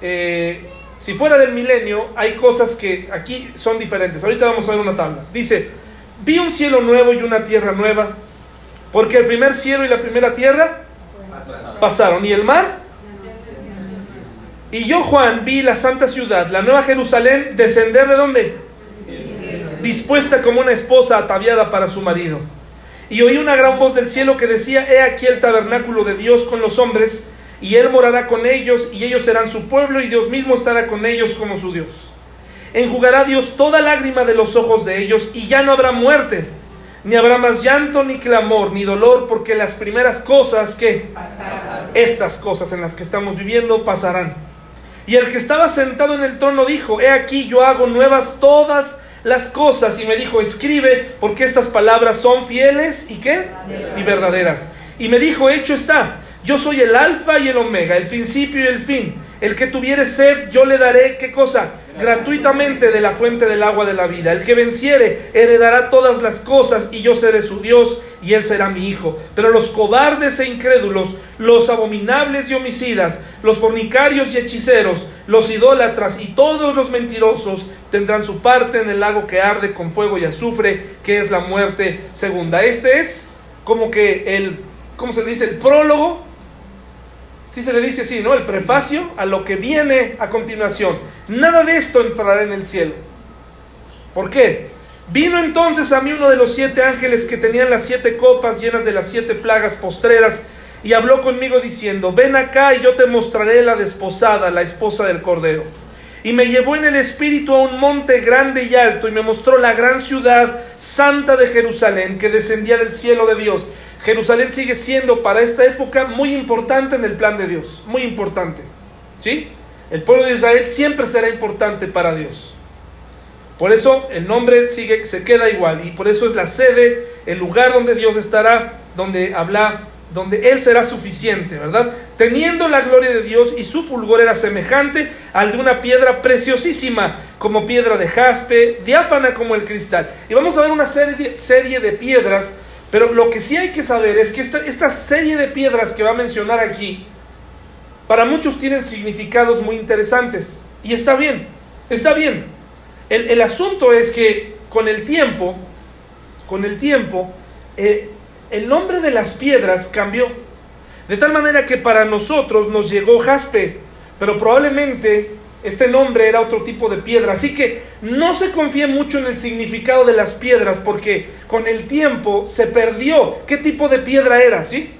eh, si fuera del milenio hay cosas que aquí son diferentes. Ahorita vamos a ver una tabla. Dice, vi un cielo nuevo y una tierra nueva, porque el primer cielo y la primera tierra pasaron. ¿Y el mar? Y yo, Juan, vi la santa ciudad, la nueva Jerusalén, descender de dónde? Dispuesta como una esposa ataviada para su marido. Y oí una gran voz del cielo que decía, he aquí el tabernáculo de Dios con los hombres, y Él morará con ellos, y ellos serán su pueblo, y Dios mismo estará con ellos como su Dios. Enjugará Dios toda lágrima de los ojos de ellos, y ya no habrá muerte, ni habrá más llanto, ni clamor, ni dolor, porque las primeras cosas que... Estas cosas en las que estamos viviendo pasarán. Y el que estaba sentado en el trono dijo, he aquí yo hago nuevas todas las cosas y me dijo, escribe porque estas palabras son fieles y qué? Y verdaderas. Y me dijo, hecho está, Yo soy el alfa y el omega, el principio y el fin. El que tuviere sed, yo le daré, ¿qué cosa? Gratuitamente de la fuente del agua de la vida. El que venciere, heredará todas las cosas y yo seré su Dios y él será mi hijo. Pero los cobardes e incrédulos, los abominables y homicidas, los fornicarios y hechiceros, los idólatras y todos los mentirosos tendrán su parte en el lago que arde con fuego y azufre, que es la muerte segunda. Este es como que el, ¿cómo se dice? El prólogo. Si se le dice así, ¿no? El prefacio a lo que viene a continuación. Nada de esto entrará en el cielo. ¿Por qué? Vino entonces a mí uno de los siete ángeles que tenían las siete copas llenas de las siete plagas postreras y habló conmigo diciendo, ven acá y yo te mostraré la desposada, la esposa del Cordero. Y me llevó en el espíritu a un monte grande y alto y me mostró la gran ciudad santa de Jerusalén que descendía del cielo de Dios. Jerusalén sigue siendo para esta época muy importante en el plan de Dios, muy importante. ¿Sí? El pueblo de Israel siempre será importante para Dios. Por eso el nombre sigue, se queda igual y por eso es la sede, el lugar donde Dios estará, donde habla, donde Él será suficiente, ¿verdad? Teniendo la gloria de Dios y su fulgor era semejante al de una piedra preciosísima, como piedra de jaspe, diáfana como el cristal. Y vamos a ver una serie, de piedras, pero lo que sí hay que saber es que esta serie de piedras que va a mencionar aquí, para muchos tienen significados muy interesantes. Y está bien, está bien. El, asunto es que con el tiempo, con el tiempo, eh, el nombre de las piedras cambió. De tal manera que para nosotros nos llegó jaspe, pero probablemente este nombre era otro tipo de piedra. Así que no se confíe mucho en el significado de las piedras porque con el tiempo se perdió qué tipo de piedra era, ¿sí?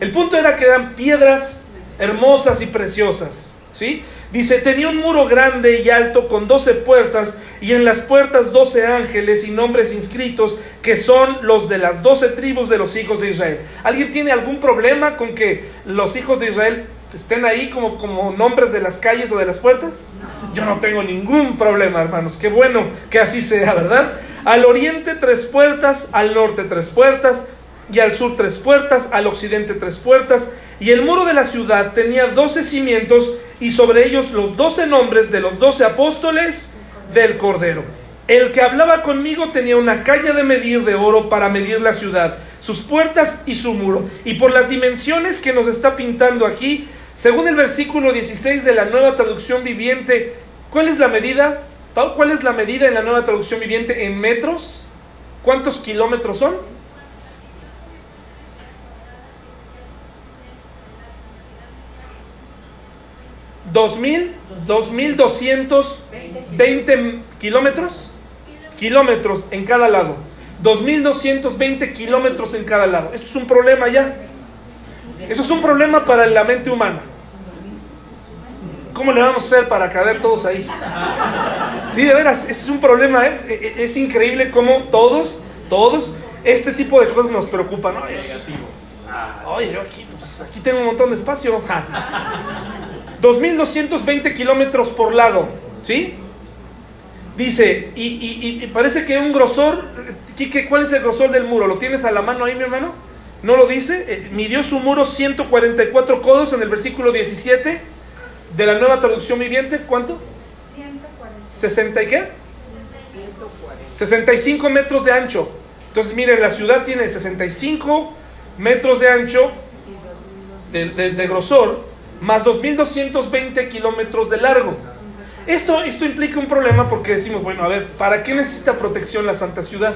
El punto era que eran piedras hermosas y preciosas, ¿sí? Dice, tenía un muro grande y alto con doce puertas y en las puertas doce ángeles y nombres inscritos que son los de las doce tribus de los hijos de Israel. ¿Alguien tiene algún problema con que los hijos de Israel estén ahí como, como nombres de las calles o de las puertas? Yo no tengo ningún problema, hermanos. Qué bueno que así sea, ¿verdad? Al oriente tres puertas, al norte tres puertas, y al sur tres puertas, al occidente tres puertas, y el muro de la ciudad tenía doce cimientos y sobre ellos los doce nombres de los doce apóstoles del Cordero. El que hablaba conmigo tenía una calle de medir de oro para medir la ciudad, sus puertas y su muro. Y por las dimensiones que nos está pintando aquí, según el versículo 16 de la nueva traducción viviente, ¿cuál es la medida? ¿Cuál es la medida en la nueva traducción viviente en metros? ¿Cuántos kilómetros son? ¿Dos mil? ¿Dos mil doscientos veinte kilómetros? Kilómetros en cada lado. Dos mil doscientos veinte kilómetros en cada lado. Esto es un problema ya. Eso es un problema para la mente humana. ¿Cómo le vamos a hacer para caber todos ahí? Sí, de veras, es un problema. ¿eh? Es increíble cómo todos, todos, este tipo de cosas nos preocupan. Oye, yo aquí, pues, aquí tengo un montón de espacio. 2.220 kilómetros por lado, ¿sí? Dice, y, y, y, parece que un grosor, Quique, ¿cuál es el grosor del muro? ¿Lo tienes a la mano ahí, mi hermano? ¿No lo dice? Eh, midió su muro 144 codos en el versículo 17 de la nueva traducción viviente. ¿Cuánto? 140. ¿60 y qué? 140. 65 metros de ancho. Entonces, miren, la ciudad tiene 65 metros de ancho, de, de, de grosor, más 2.220 kilómetros de largo. Esto, esto implica un problema porque decimos, bueno, a ver, ¿para qué necesita protección la Santa Ciudad?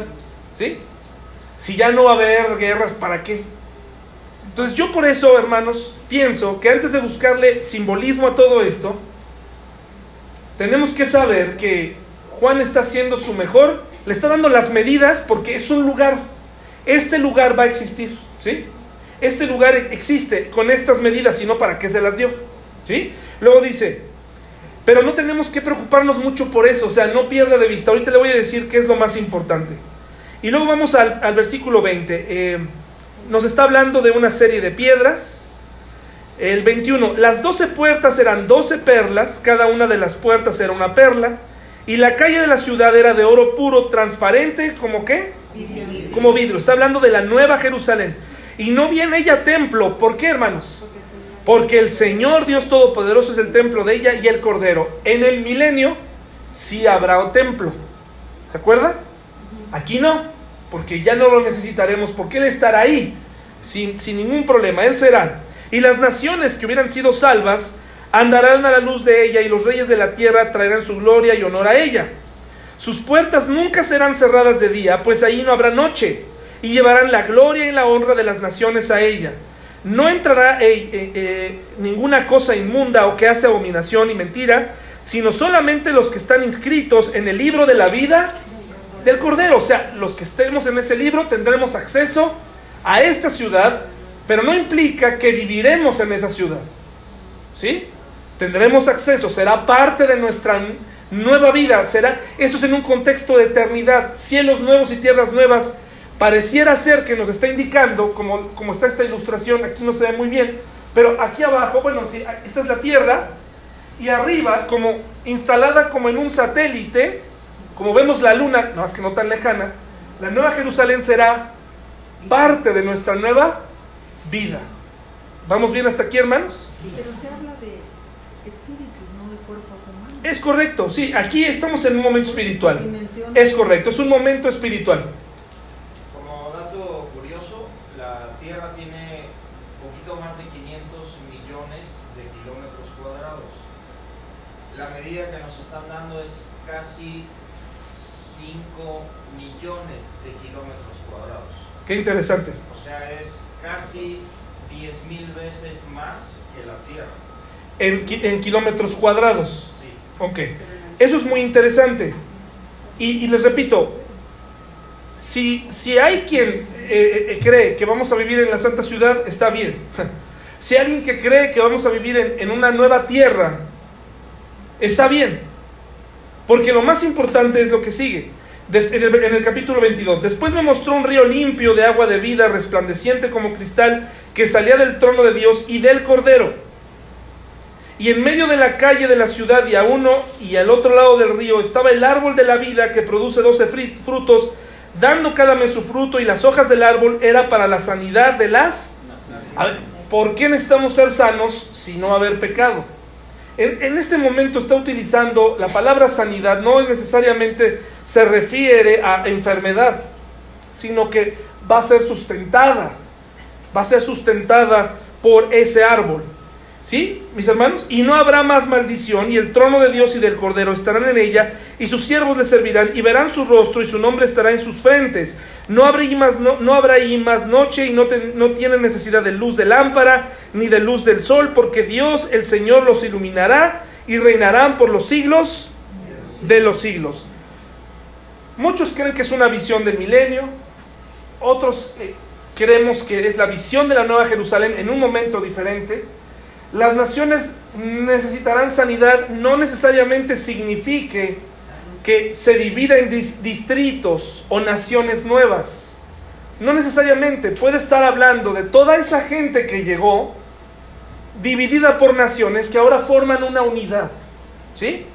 ¿Sí? Si ya no va a haber guerras, ¿para qué? Entonces yo por eso, hermanos, pienso que antes de buscarle simbolismo a todo esto, tenemos que saber que Juan está haciendo su mejor, le está dando las medidas porque es un lugar. Este lugar va a existir, ¿sí? Este lugar existe con estas medidas, sino para qué se las dio. ¿Sí? Luego dice, pero no tenemos que preocuparnos mucho por eso, o sea, no pierda de vista. Ahorita le voy a decir qué es lo más importante. Y luego vamos al, al versículo 20. Eh, nos está hablando de una serie de piedras. El 21, las 12 puertas eran 12 perlas, cada una de las puertas era una perla, y la calle de la ciudad era de oro puro, transparente, como qué? Como vidrio. Está hablando de la nueva Jerusalén. Y no viene ella templo. ¿Por qué, hermanos? Porque el Señor Dios Todopoderoso es el templo de ella y el Cordero. En el milenio sí habrá templo. ¿Se acuerda? Aquí no, porque ya no lo necesitaremos, porque Él estará ahí, sin, sin ningún problema, Él será. Y las naciones que hubieran sido salvas andarán a la luz de ella y los reyes de la tierra traerán su gloria y honor a ella. Sus puertas nunca serán cerradas de día, pues ahí no habrá noche, y llevarán la gloria y la honra de las naciones a ella. No entrará eh, eh, ninguna cosa inmunda o que hace abominación y mentira, sino solamente los que están inscritos en el libro de la vida del Cordero. O sea, los que estemos en ese libro tendremos acceso a esta ciudad, pero no implica que viviremos en esa ciudad. ¿Sí? Tendremos acceso, será parte de nuestra nueva vida, será, esto es en un contexto de eternidad, cielos nuevos y tierras nuevas, pareciera ser que nos está indicando, como, como está esta ilustración, aquí no se ve muy bien, pero aquí abajo, bueno, sí, esta es la tierra, y arriba, como instalada como en un satélite, como vemos la luna, no más que no tan lejana, la nueva Jerusalén será parte de nuestra nueva vida. ¿Vamos bien hasta aquí, hermanos? Sí, pero se habla de espíritus, no de cuerpos humanos. Es correcto, sí, aquí estamos en un momento espiritual. Es correcto, es un momento espiritual. Como dato curioso, la Tierra tiene poquito más de 500 millones de kilómetros cuadrados. La medida que nos están dando es casi 5 millones de kilómetros cuadrados. Qué interesante. O sea, es casi 10 mil veces más que la Tierra. En, en kilómetros cuadrados. Sí. Ok. Eso es muy interesante. Y, y les repito, si, si hay quien eh, eh, cree que vamos a vivir en la Santa Ciudad, está bien. Si hay alguien que cree que vamos a vivir en, en una nueva tierra, está bien. Porque lo más importante es lo que sigue. En, el, capítulo 22. Después me mostró un río limpio de agua de vida, resplandeciente como cristal, que salía del trono de Dios y del Cordero. Y en medio de la calle de la ciudad y a uno y al otro lado del río estaba el árbol de la vida que produce doce frutos, dando cada mes su fruto y las hojas del árbol era para la sanidad de las... A ver, ¿Por qué necesitamos ser sanos si no haber pecado? En, este momento está utilizando la palabra sanidad, no es necesariamente se refiere a enfermedad, sino que va a ser sustentada, va a ser sustentada por ese árbol. ¿Sí, mis hermanos? Y no habrá más maldición, y el trono de Dios y del Cordero estarán en ella, y sus siervos le servirán, y verán su rostro, y su nombre estará en sus frentes. No habrá ahí más, no, no habrá más noche, y no, te- no tienen necesidad de luz de lámpara, ni de luz del sol, porque Dios, el Señor, los iluminará, y reinarán por los siglos de los siglos. Muchos creen que es una visión del milenio, otros eh, creemos que es la visión de la Nueva Jerusalén en un momento diferente. Las naciones necesitarán sanidad, no necesariamente signifique que se divida en dis- distritos o naciones nuevas. No necesariamente, puede estar hablando de toda esa gente que llegó, dividida por naciones que ahora forman una unidad. ¿Sí?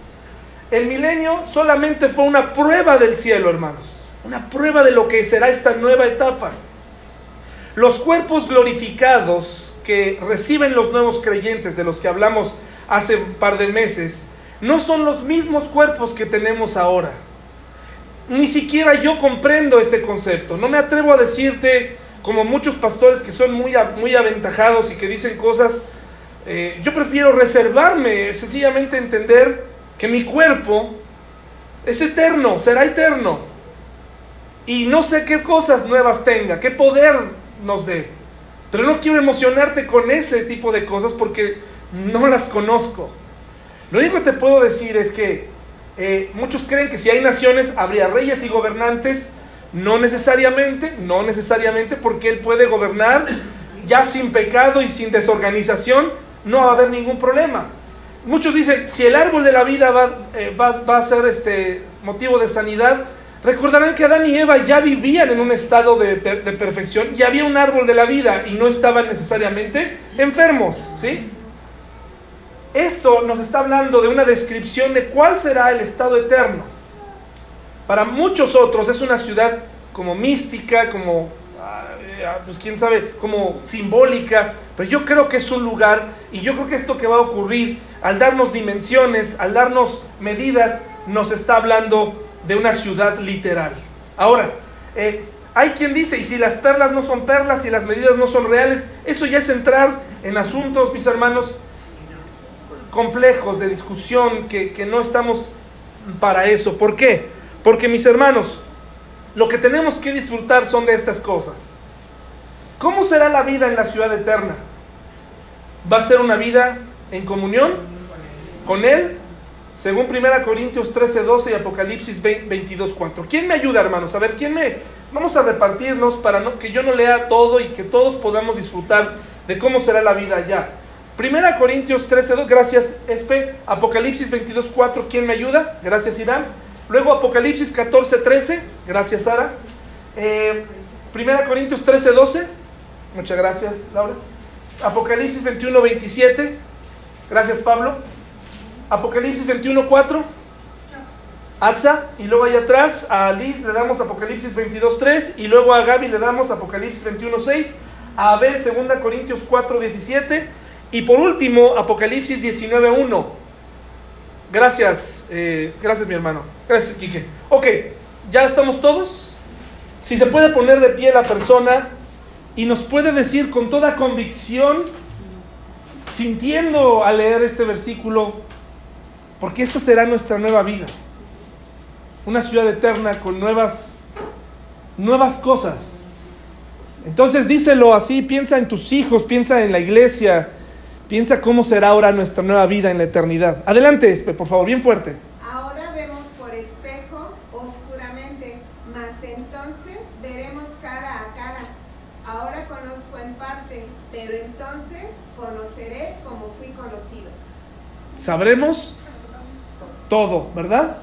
El milenio solamente fue una prueba del cielo, hermanos. Una prueba de lo que será esta nueva etapa. Los cuerpos glorificados que reciben los nuevos creyentes, de los que hablamos hace un par de meses, no son los mismos cuerpos que tenemos ahora. Ni siquiera yo comprendo este concepto. No me atrevo a decirte, como muchos pastores que son muy, muy aventajados y que dicen cosas, eh, yo prefiero reservarme, sencillamente entender que mi cuerpo es eterno, será eterno. Y no sé qué cosas nuevas tenga, qué poder nos dé. Pero no quiero emocionarte con ese tipo de cosas porque no las conozco. Lo único que te puedo decir es que eh, muchos creen que si hay naciones habría reyes y gobernantes. No necesariamente, no necesariamente, porque Él puede gobernar ya sin pecado y sin desorganización, no va a haber ningún problema. Muchos dicen, si el árbol de la vida va, eh, va- va a ser este motivo de sanidad, recordarán que Adán y Eva ya vivían en un estado de, de perfección y había un árbol de la vida y no estaban necesariamente enfermos, ¿sí? Esto nos está hablando de una descripción de cuál será el estado eterno. Para muchos otros es una ciudad como mística, como ah, ah, pues quién sabe, como simbólica, pero yo creo que es un lugar y yo creo que esto que va a ocurrir, al darnos dimensiones, al darnos medidas, nos está hablando de una ciudad literal. Ahora, eh, hay quien dice, y si las perlas no son perlas, y las medidas no son reales, eso ya es entrar en asuntos, mis hermanos, complejos de discusión que, que no estamos para eso. ¿Por qué? Porque mis hermanos, lo que tenemos que disfrutar son de estas cosas. ¿Cómo será la vida en la ciudad eterna? ¿Va a ser una vida en comunión con Él? Según 1 Corintios 13, 12 y Apocalipsis 22, 4. ¿Quién me ayuda, hermanos? A ver, ¿quién me... Vamos a repartirnos para no, que yo no lea todo y que todos podamos disfrutar de cómo será la vida allá. 1 Corintios 13, 2, gracias Espe. Apocalipsis 22, 4, ¿quién me ayuda? Gracias Irán. Luego Apocalipsis 14, 13, gracias Sara. Eh, 1 Corintios 13, 12, muchas gracias Laura. Apocalipsis 21, 27, gracias Pablo. Apocalipsis 21, 4. Atza, y luego allá atrás a Liz le damos Apocalipsis 22, 3, y luego a Gaby le damos Apocalipsis 21, 6, a Abel 2 Corintios 4, 17, y por último Apocalipsis 19, 1. Gracias, eh, gracias mi hermano, gracias Quique. Ok, ¿ya estamos todos? Si se puede poner de pie la persona y nos puede decir con toda convicción, sintiendo al leer este versículo, porque esta será nuestra nueva vida. Una ciudad eterna con nuevas, nuevas cosas. Entonces díselo así, piensa en tus hijos, piensa en la iglesia, piensa cómo será ahora nuestra nueva vida en la eternidad. Adelante, Espe, por favor, bien fuerte. Ahora vemos por espejo oscuramente, mas entonces veremos cara a cara. Ahora conozco en parte, pero entonces conoceré como fui conocido. Sabremos todo, ¿verdad?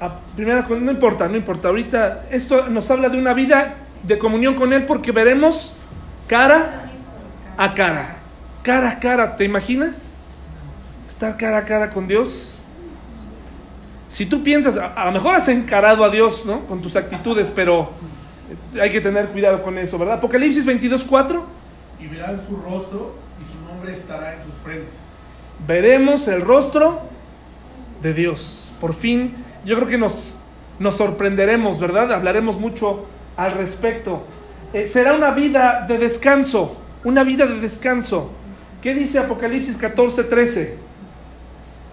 A primera, no importa, no importa. Ahorita esto nos habla de una vida de comunión con Él porque veremos cara a cara. Cara a cara, ¿te imaginas? Estar cara a cara con Dios. Si tú piensas, a, a lo mejor has encarado a Dios, ¿no? Con tus actitudes, pero hay que tener cuidado con eso, ¿verdad? Apocalipsis 22, 4. y verán su rostro y su nombre estará en sus frentes. Veremos el rostro de Dios. Por fin, yo creo que nos, nos sorprenderemos, ¿verdad? Hablaremos mucho al respecto. Eh, será una vida de descanso, una vida de descanso. ¿Qué dice Apocalipsis 14, 13?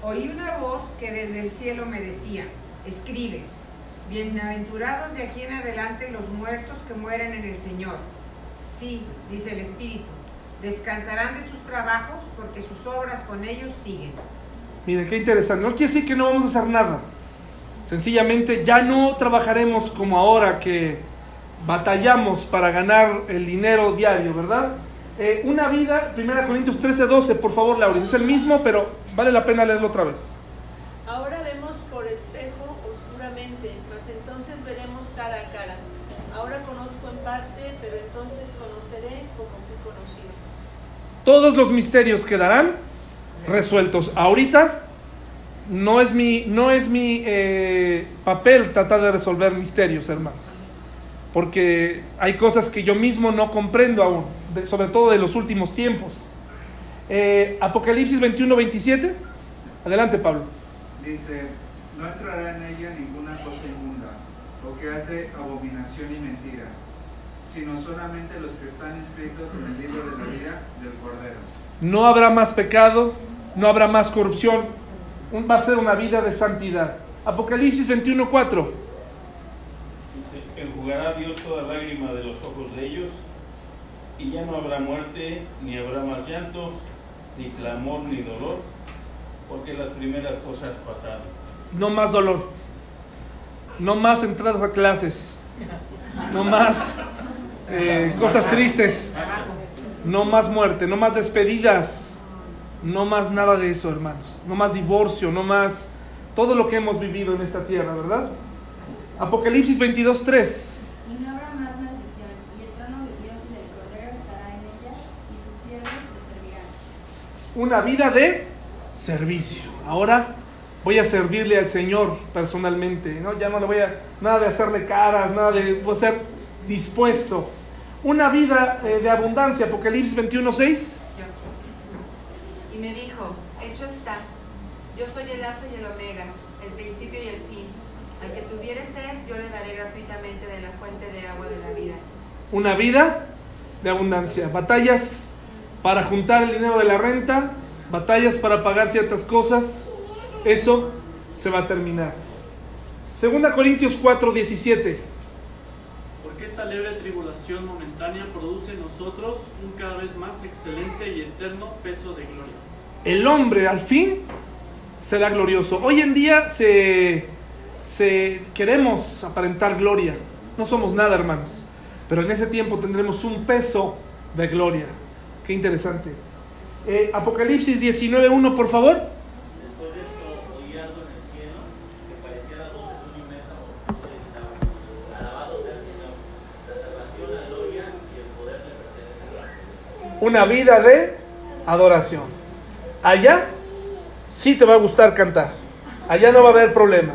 Oí una voz que desde el cielo me decía, escribe, bienaventurados de aquí en adelante los muertos que mueren en el Señor. Sí, dice el Espíritu, descansarán de sus trabajos porque sus obras con ellos siguen. Miren, qué interesante. No quiere decir que no vamos a hacer nada. Sencillamente ya no trabajaremos como ahora que batallamos para ganar el dinero diario, ¿verdad? Eh, una vida, 1 Corintios 13, 12, por favor, Laura. Es el mismo, pero vale la pena leerlo otra vez. Ahora vemos por espejo oscuramente, mas entonces veremos cara a cara. Ahora conozco en parte, pero entonces conoceré como fui conocido. Todos los misterios quedarán resueltos. Ahorita no es mi, no es mi eh, papel tratar de resolver misterios, hermanos. Porque hay cosas que yo mismo no comprendo aún, de- sobre todo de los últimos tiempos. Eh, Apocalipsis 21, 27. Adelante, Pablo. Dice, no entrará en ella ninguna cosa inmunda, o que hace abominación y mentira, sino solamente los que están inscritos en el libro de la vida del Cordero. No habrá más pecado, no habrá más corrupción. Un- Va a ser una vida de santidad. Apocalipsis 21, 4. Dice, enjugará Dios toda lágrima de los ojos de ellos, y ya no habrá muerte, ni habrá más llanto, ni clamor, ni dolor, porque las primeras cosas pasaron. No más dolor. No más entradas a clases. No más eh, cosas tristes. No más muerte. No más despedidas. No más nada de eso, hermanos. No más divorcio. No más todo lo que hemos vivido en esta tierra, ¿verdad? Apocalipsis 22, 3. Y no habrá más maldición, y el trono de Dios y del Cordero estará en ella, y sus siervos le servirán. Una vida de servicio. Ahora voy a servirle al Señor personalmente, ¿no? Ya no le voy a nada de hacerle caras, nada de voy a ser dispuesto. una vida eh, de abundancia. Apocalipsis 21.6. Y me dijo, hecho está, yo soy el alfa y el omega, el principio y el fin. Al que tuviere sed, yo le daré gratuitamente de la fuente de agua de la vida. Una vida de abundancia. Batallas para juntar el dinero de la renta, batallas para pagar ciertas cosas. Eso se va a terminar. Segunda Corintios 4, 17. Porque esta leve tribulación momentánea produce en nosotros un cada vez más excelente y eterno peso de gloria. El hombre al fin será glorioso. Hoy en día se, se queremos aparentar gloria. No somos nada, hermanos. Pero en ese tiempo tendremos un peso de gloria. Qué interesante. Eh, Apocalipsis 19.1, por favor. Después de esto oí algo en el cielo que pareciera voz de un inmenso gritaba, Alabado sea el Señor, la salvación, la gloria y el poder le pertenecen a Él. Una vida de adoración. Allá sí te va a gustar cantar. Allá no va a haber problema.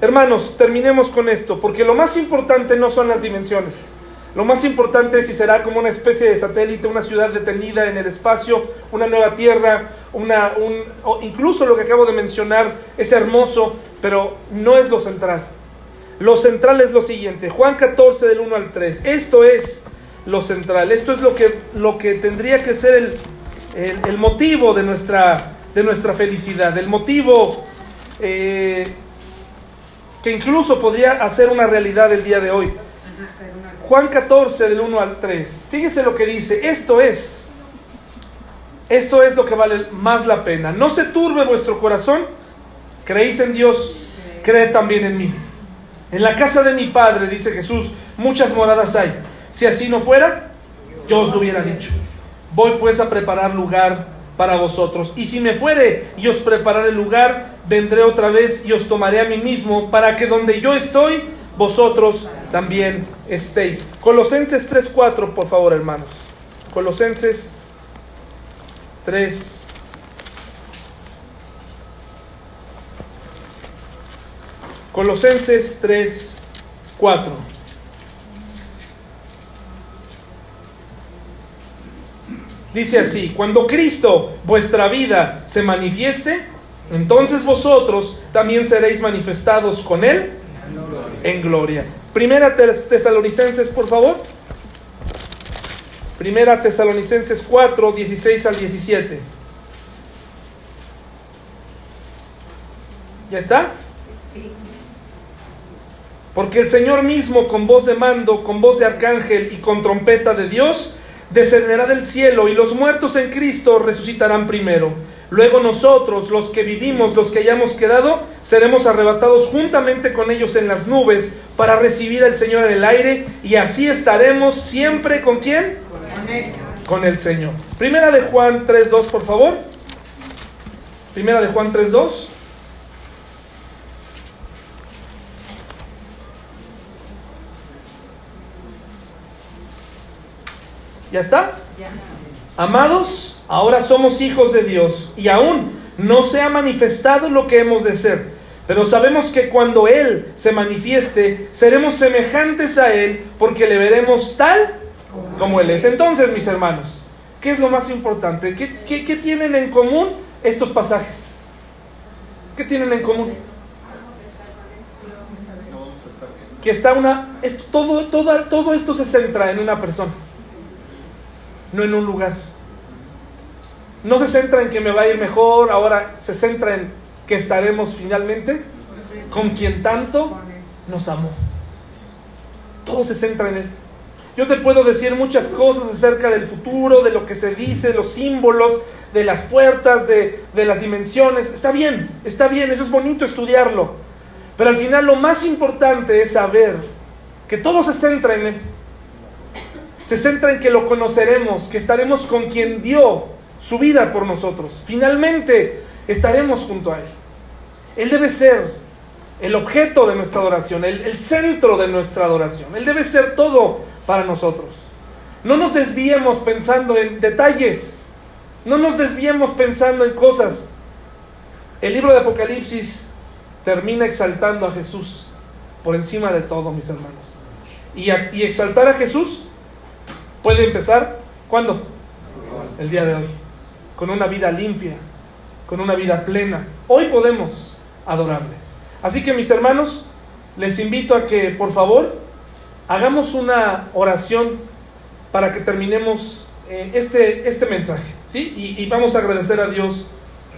Hermanos, terminemos con esto, porque lo más importante no son las dimensiones. Lo más importante es si será como una especie de satélite, una ciudad detenida en el espacio, una nueva tierra, una, un, o incluso lo que acabo de mencionar es hermoso, pero no es lo central. Lo central es lo siguiente, Juan 14 del 1 al 3. Esto es lo central, esto es lo que, lo que tendría que ser el, el, motivo de nuestra, de nuestra felicidad, el motivo eh, que incluso podría hacer una realidad el día de hoy. Juan 14 del 1 al 3. Fíjese lo que dice, esto es, esto es lo que vale más la pena. No se turbe vuestro corazón, creéis en Dios, creed también en mí. En la casa de mi Padre, dice Jesús, muchas moradas hay. Si así no fuera, yo os lo hubiera dicho. Voy pues a preparar lugar para vosotros. Y si me fuere y os prepararé lugar, vendré otra vez y os tomaré a mí mismo, para que donde yo estoy, vosotros también estéis. Colosenses 3.4, por favor, hermanos. Colosenses 3. Colosenses 3, 4. Dice así, cuando Cristo, vuestra vida, se manifieste, entonces vosotros también seréis manifestados con Él en gloria. Primera Tes- Tesalonicenses, por favor. Primera Tesalonicenses 4, 16 al 17. ¿Ya está? Sí. Porque el Señor mismo, con voz de mando, con voz de arcángel y con trompeta de Dios, descenderá del cielo y los muertos en Cristo resucitarán primero. Luego nosotros, los que vivimos, los que hayamos quedado, seremos arrebatados juntamente con ellos en las nubes para recibir al Señor en el aire y así estaremos siempre con quién? Con el Señor. Primera de Juan 3.2, por favor. Primera de Juan 3.2. ¿Ya está? Ya. Amados, ahora somos hijos de Dios y aún no se ha manifestado lo que hemos de ser. Pero sabemos que cuando Él se manifieste, seremos semejantes a Él porque le veremos tal como Él es. Entonces, mis hermanos, ¿qué es lo más importante? ¿Qué, qué- qué tienen en común estos pasajes? ¿Qué tienen en común? Que está una... esto- todo, todo, todo esto se centra en una persona no en un lugar. No se centra en que me va a ir mejor, ahora se centra en que estaremos finalmente con quien tanto nos amó. Todo se centra en Él. Yo te puedo decir muchas cosas acerca del futuro, de lo que se dice, los símbolos, de las puertas, de, de las dimensiones. Está bien, está bien, eso es bonito estudiarlo. Pero al final lo más importante es saber que todo se centra en Él se centra en que lo conoceremos, que estaremos con quien dio su vida por nosotros. Finalmente estaremos junto a Él. Él debe ser el objeto de nuestra adoración, el, centro de nuestra adoración. Él debe ser todo para nosotros. No nos desviemos pensando en detalles, no nos desviemos pensando en cosas. El libro de Apocalipsis termina exaltando a Jesús por encima de todo, mis hermanos. Y exaltar a Jesús Puede empezar, ¿cuándo? El día de hoy. Con una vida limpia, con una vida plena. Hoy podemos adorarle. Así que mis hermanos, les invito a que por favor hagamos una oración para que terminemos eh, este, este mensaje. ¿sí? Y, y vamos a agradecer a Dios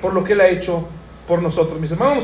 por lo que Él ha hecho por nosotros. Mis hermanos,